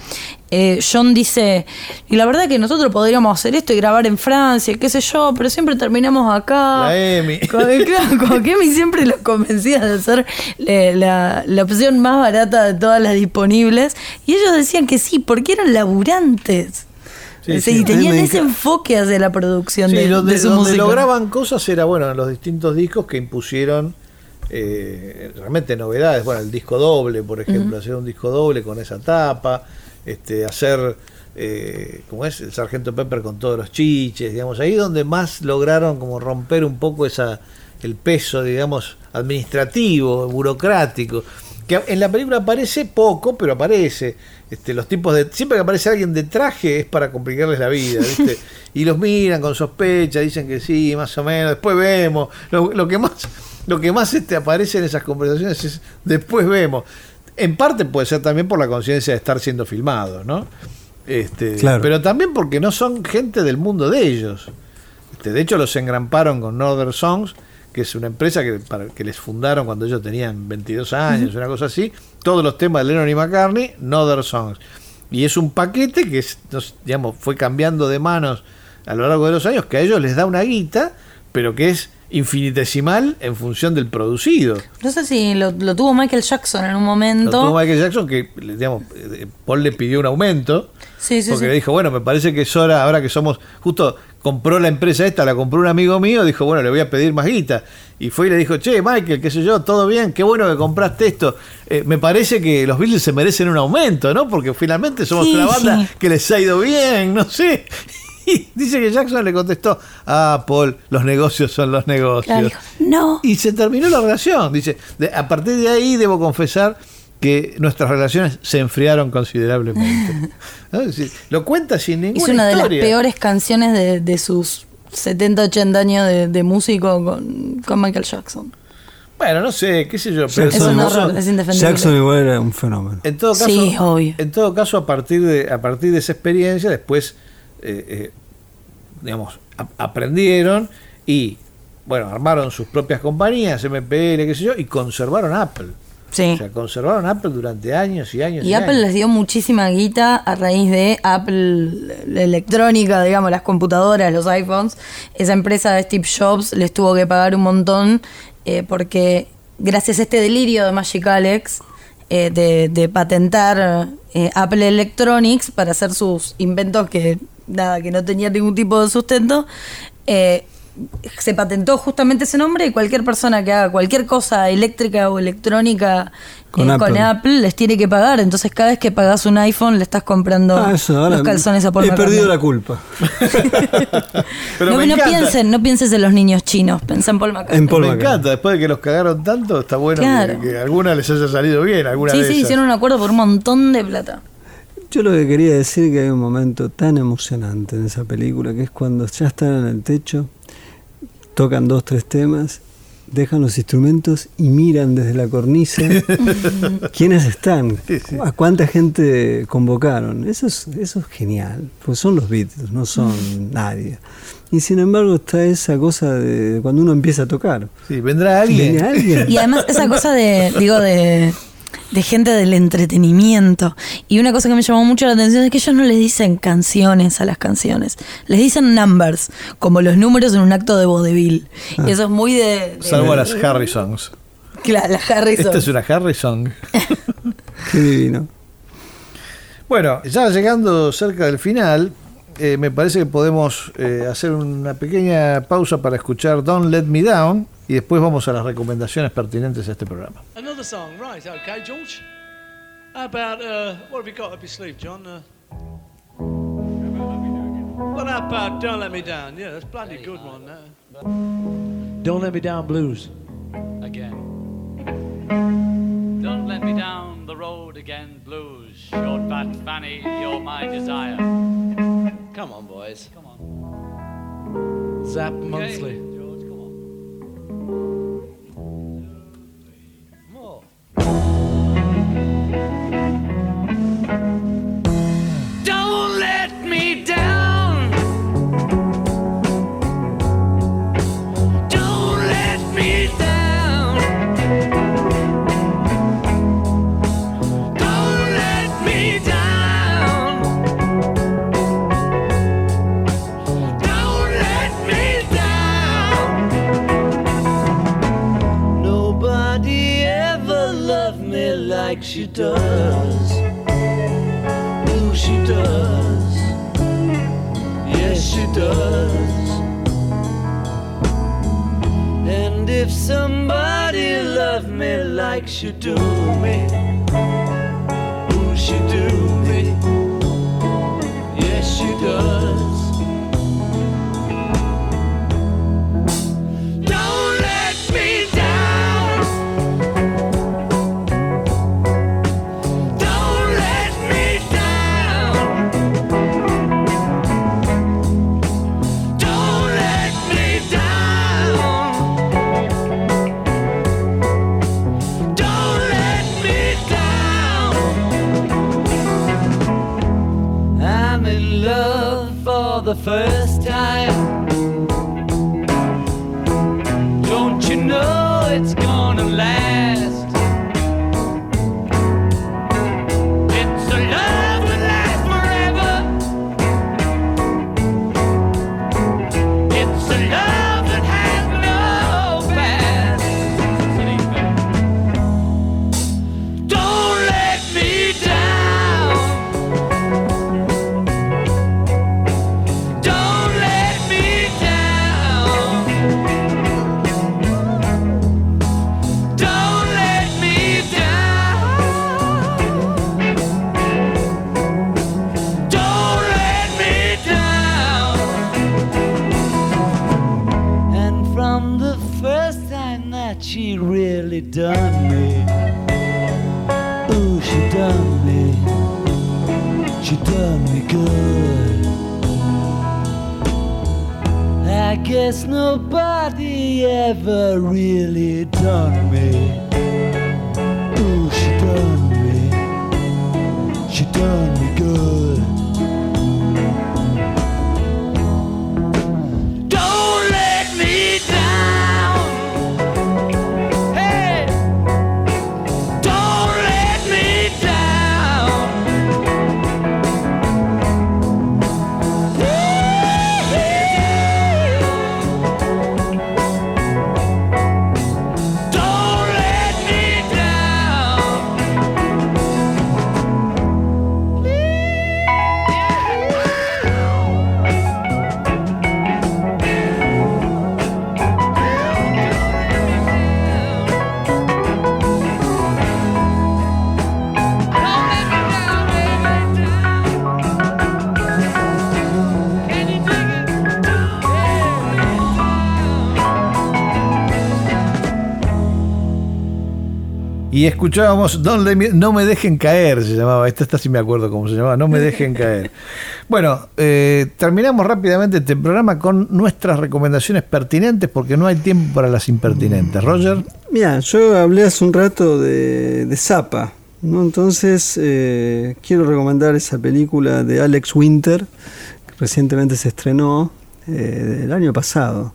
eh, John dice, y la verdad que nosotros podríamos hacer esto y grabar en Francia, qué sé yo, pero siempre terminamos acá. La Emi. Como, claro, Emi siempre los convencía de hacer eh, la, la opción más barata de todas las disponibles. Y ellos decían que sí, porque eran laburantes. Sí, Sí, sí. y tenían ese enfoque hacia la producción Sí, de, donde, de su donde música. lograban cosas era, bueno, en los distintos discos que impusieron eh, realmente novedades. Bueno, el disco doble, por ejemplo, hacer un disco doble con esa tapa, este, hacer, eh, como es, el Sargento Pepper con todos los chiches, digamos, ahí donde más lograron como romper un poco esa el peso, digamos, administrativo, burocrático. Que en la película aparece poco, pero aparece. Este, los tipos de. Siempre que aparece alguien de traje es para complicarles la vida, ¿viste? Y los miran con sospecha, dicen que sí, más o menos, después vemos. Lo, lo que más, lo que más este, aparece en esas conversaciones es después vemos. En parte puede ser también por la conciencia de estar siendo filmados, ¿no? Este, Claro. Pero también porque no son gente del mundo de ellos. Este, de hecho, los engramparon con Northern Songs, que es una empresa que, para, que les fundaron cuando ellos tenían 22 años, una cosa así. Todos los temas de Lennon y McCartney, Northern Songs. Y es un paquete que es, digamos, fue cambiando de manos a lo largo de los años, que a ellos les da una guita, pero que es infinitesimal en función del producido. No sé si lo, lo tuvo Michael Jackson en un Lo momento. tuvo Michael Jackson que, digamos, eh, Paul le pidió un aumento. Sí, sí, porque sí. le dijo, bueno, me parece que es hora, ahora que somos, justo compró la empresa esta, la compró un amigo mío, dijo, bueno, le voy a pedir más guita. Y fue y le dijo, che, Michael, qué sé yo, todo bien, qué bueno que compraste esto. Eh, me parece que los Beatles se merecen un aumento, ¿no? Porque finalmente somos una banda que les ha ido bien, no sé. Y dice que Jackson le contestó, ah, Paul, los negocios son los negocios. Claro, dijo, no. Y se terminó la relación. Dice, de- a partir de ahí debo confesar que nuestras relaciones se enfriaron considerablemente. ¿No? Es decir, lo cuenta sin ninguna Hizo una de las peores canciones de, de sus 70, 80 años de, de músico con, con Michael Jackson. Bueno, no sé, qué sé yo. Pero Es horror, es indefendible. Jackson igual era un fenómeno. En todo caso, Sí, obvio. en todo caso a partir de a partir de esa experiencia después eh, eh, digamos aprendieron y bueno armaron sus propias compañías MPL qué sé yo y conservaron Apple. Sí. O sea, conservaron Apple durante años y años. Y Apple años. les dio muchísima guita a raíz de Apple, la electrónica, digamos, las computadoras, los iPhones. Esa empresa de Steve Jobs les tuvo que pagar un montón eh, porque gracias a este delirio de Magic Alex eh, de, de patentar eh, Apple Electronics para hacer sus inventos que nada, que no tenían ningún tipo de sustento, eh, se patentó justamente ese nombre y cualquier persona que haga cualquier cosa eléctrica o electrónica Con eh, Apple. con Apple les tiene que pagar. Entonces, cada vez que pagas un iPhone, le estás comprando Ah, eso, ahora los calzones a Paul He perdido la culpa. Pero no, me no piensen, no pienses en los niños chinos, pensá en Paul McCartney. En Paul Me McCartney. encanta, después de que los cagaron tanto, está bueno Claro. que, que alguna les haya salido bien, alguna sí, de sí, esas. hicieron un acuerdo por un montón de plata. Yo lo que quería decir es que hay un momento tan emocionante en esa película que es cuando ya están en el techo, tocan dos, tres temas, dejan los instrumentos y miran desde la cornisa quiénes están, a cuánta gente convocaron. Eso es, eso es genial, pues son los Beatles, no son nadie. Y sin embargo está esa cosa de cuando uno empieza a tocar. Sí, vendrá alguien. Viene alguien. Y además esa cosa de, digo, de, de gente del entretenimiento. Y una cosa que me llamó mucho la atención es que ellos no les dicen canciones a las canciones, les dicen numbers, como los números en un acto de vodevil. Y eso es muy de... de- Salvo a las Harrisons. Claro, la Harrison. Esta es una Harrison. Qué divino. Bueno, ya llegando cerca del final, eh, me parece que podemos eh, hacer una pequeña pausa para escuchar Don't Let Me Down y después vamos a las recomendaciones pertinentes a este programa. Another song, right? Okay, George. How about uh, what have you got up your sleeve, John? Uh, what about "Don't Let Me Down"? Yeah, that's bloody good one. Uh, "Don't Let Me Down" blues. again. Don't let me down the road again, blues. Short fat Fanny, you're my desire. Come on, boys. Come on. Zap Okay, monthly. More. Y escuchábamos Don't Let Me- No me dejen caer, se llamaba. Esta, esta sí me acuerdo cómo se llamaba, No me dejen caer. Bueno, eh, terminamos rápidamente este programa con nuestras recomendaciones pertinentes porque no hay tiempo para las impertinentes. Roger, Mira, yo hablé hace un rato de, de Zappa, ¿no? Entonces eh, quiero recomendar esa película de Alex Winter, que recientemente se estrenó eh, el año pasado.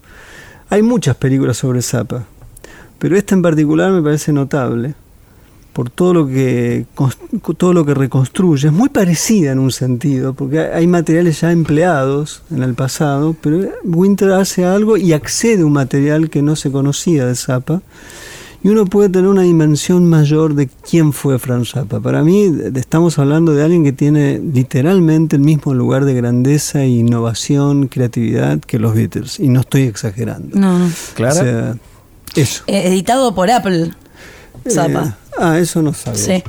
Hay muchas películas sobre Zappa, pero esta en particular me parece notable por todo lo que todo lo que reconstruye. Es muy parecida en un sentido, porque hay materiales ya empleados en el pasado, pero Winter hace algo y accede a un material que no se conocía de Zappa. Y uno puede tener una dimensión mayor de quién fue Franz Zappa. Para mí estamos hablando de alguien que tiene literalmente el mismo lugar de grandeza, innovación, creatividad que los Beatles. Y no estoy exagerando. No. Clara. O sea, eso. Eh, editado por Apple. Zappa. Eh, ah, eso no sabía. Sí.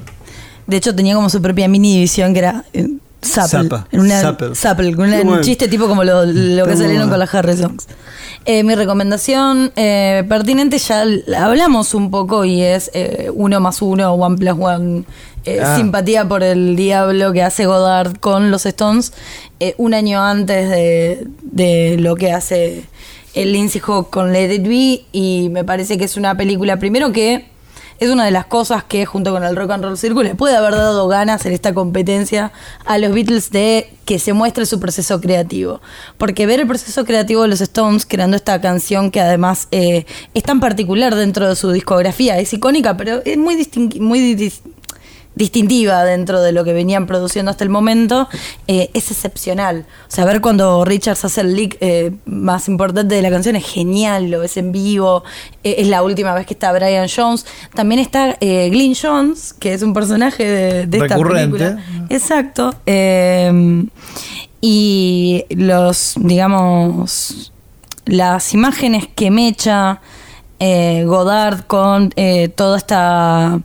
De hecho, tenía como su propia mini división que era eh, Zapple. Zapple. Un chiste tipo como lo, lo que salieron con las Harry Songs. Eh, mi recomendación eh, pertinente ya hablamos un poco y es eh, uno más uno, one plus one. Ah. Simpatía por el diablo que hace Godard con los Stones un año antes de, de lo que hace el Lindsay Hawk con Let It Be y me parece que es una película primero que es una de las cosas que junto con el Rock and Roll Circle le puede haber dado ganas en esta competencia a los Beatles de que se muestre su proceso creativo. Porque ver el proceso creativo de los Stones creando esta canción que además eh, es tan particular dentro de su discografía, es icónica, pero es muy muy distintiva dentro de lo que venían produciendo hasta el momento, eh, es excepcional. O sea, ver cuando Richards hace el leak eh, más importante de la canción es genial, lo ves en vivo, eh, es la última vez que está Brian Jones. También está Glyn Jones, que es un personaje de, de esta película. Exacto. y los, digamos, las imágenes que mecha Godard con toda esta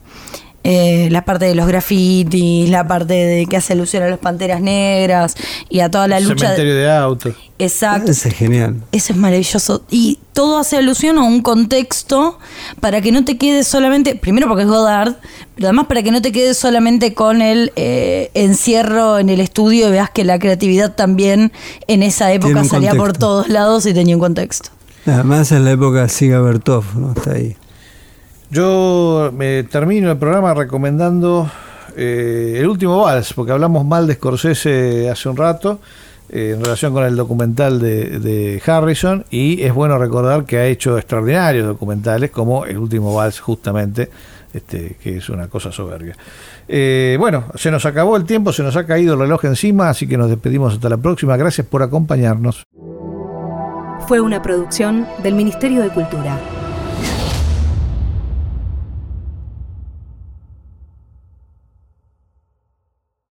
eh, la parte de los grafitis, la parte de que hace alusión a los panteras negras y a toda la lucha. Cementerio de- de autos. Exacto. Ese es genial. Eso es maravilloso. Y todo hace alusión a un contexto para que no te quedes solamente, primero porque es Godard, pero además para que no te quedes solamente con el eh, encierro en el estudio y veas que la creatividad también en esa época salía por todos lados y tenía un contexto. Además en la época de Siga Bertov, ¿no? Está ahí. Yo me termino el programa recomendando eh, el último vals, porque hablamos mal de Scorsese hace un rato eh, en relación con el documental de, Harrison y es bueno recordar que ha hecho extraordinarios documentales como el último vals justamente, este, que es una cosa soberbia. Eh, bueno, se nos acabó el tiempo, se nos ha caído el reloj encima, así que nos despedimos hasta la próxima. Gracias por acompañarnos. Fue una producción del Ministerio de Cultura.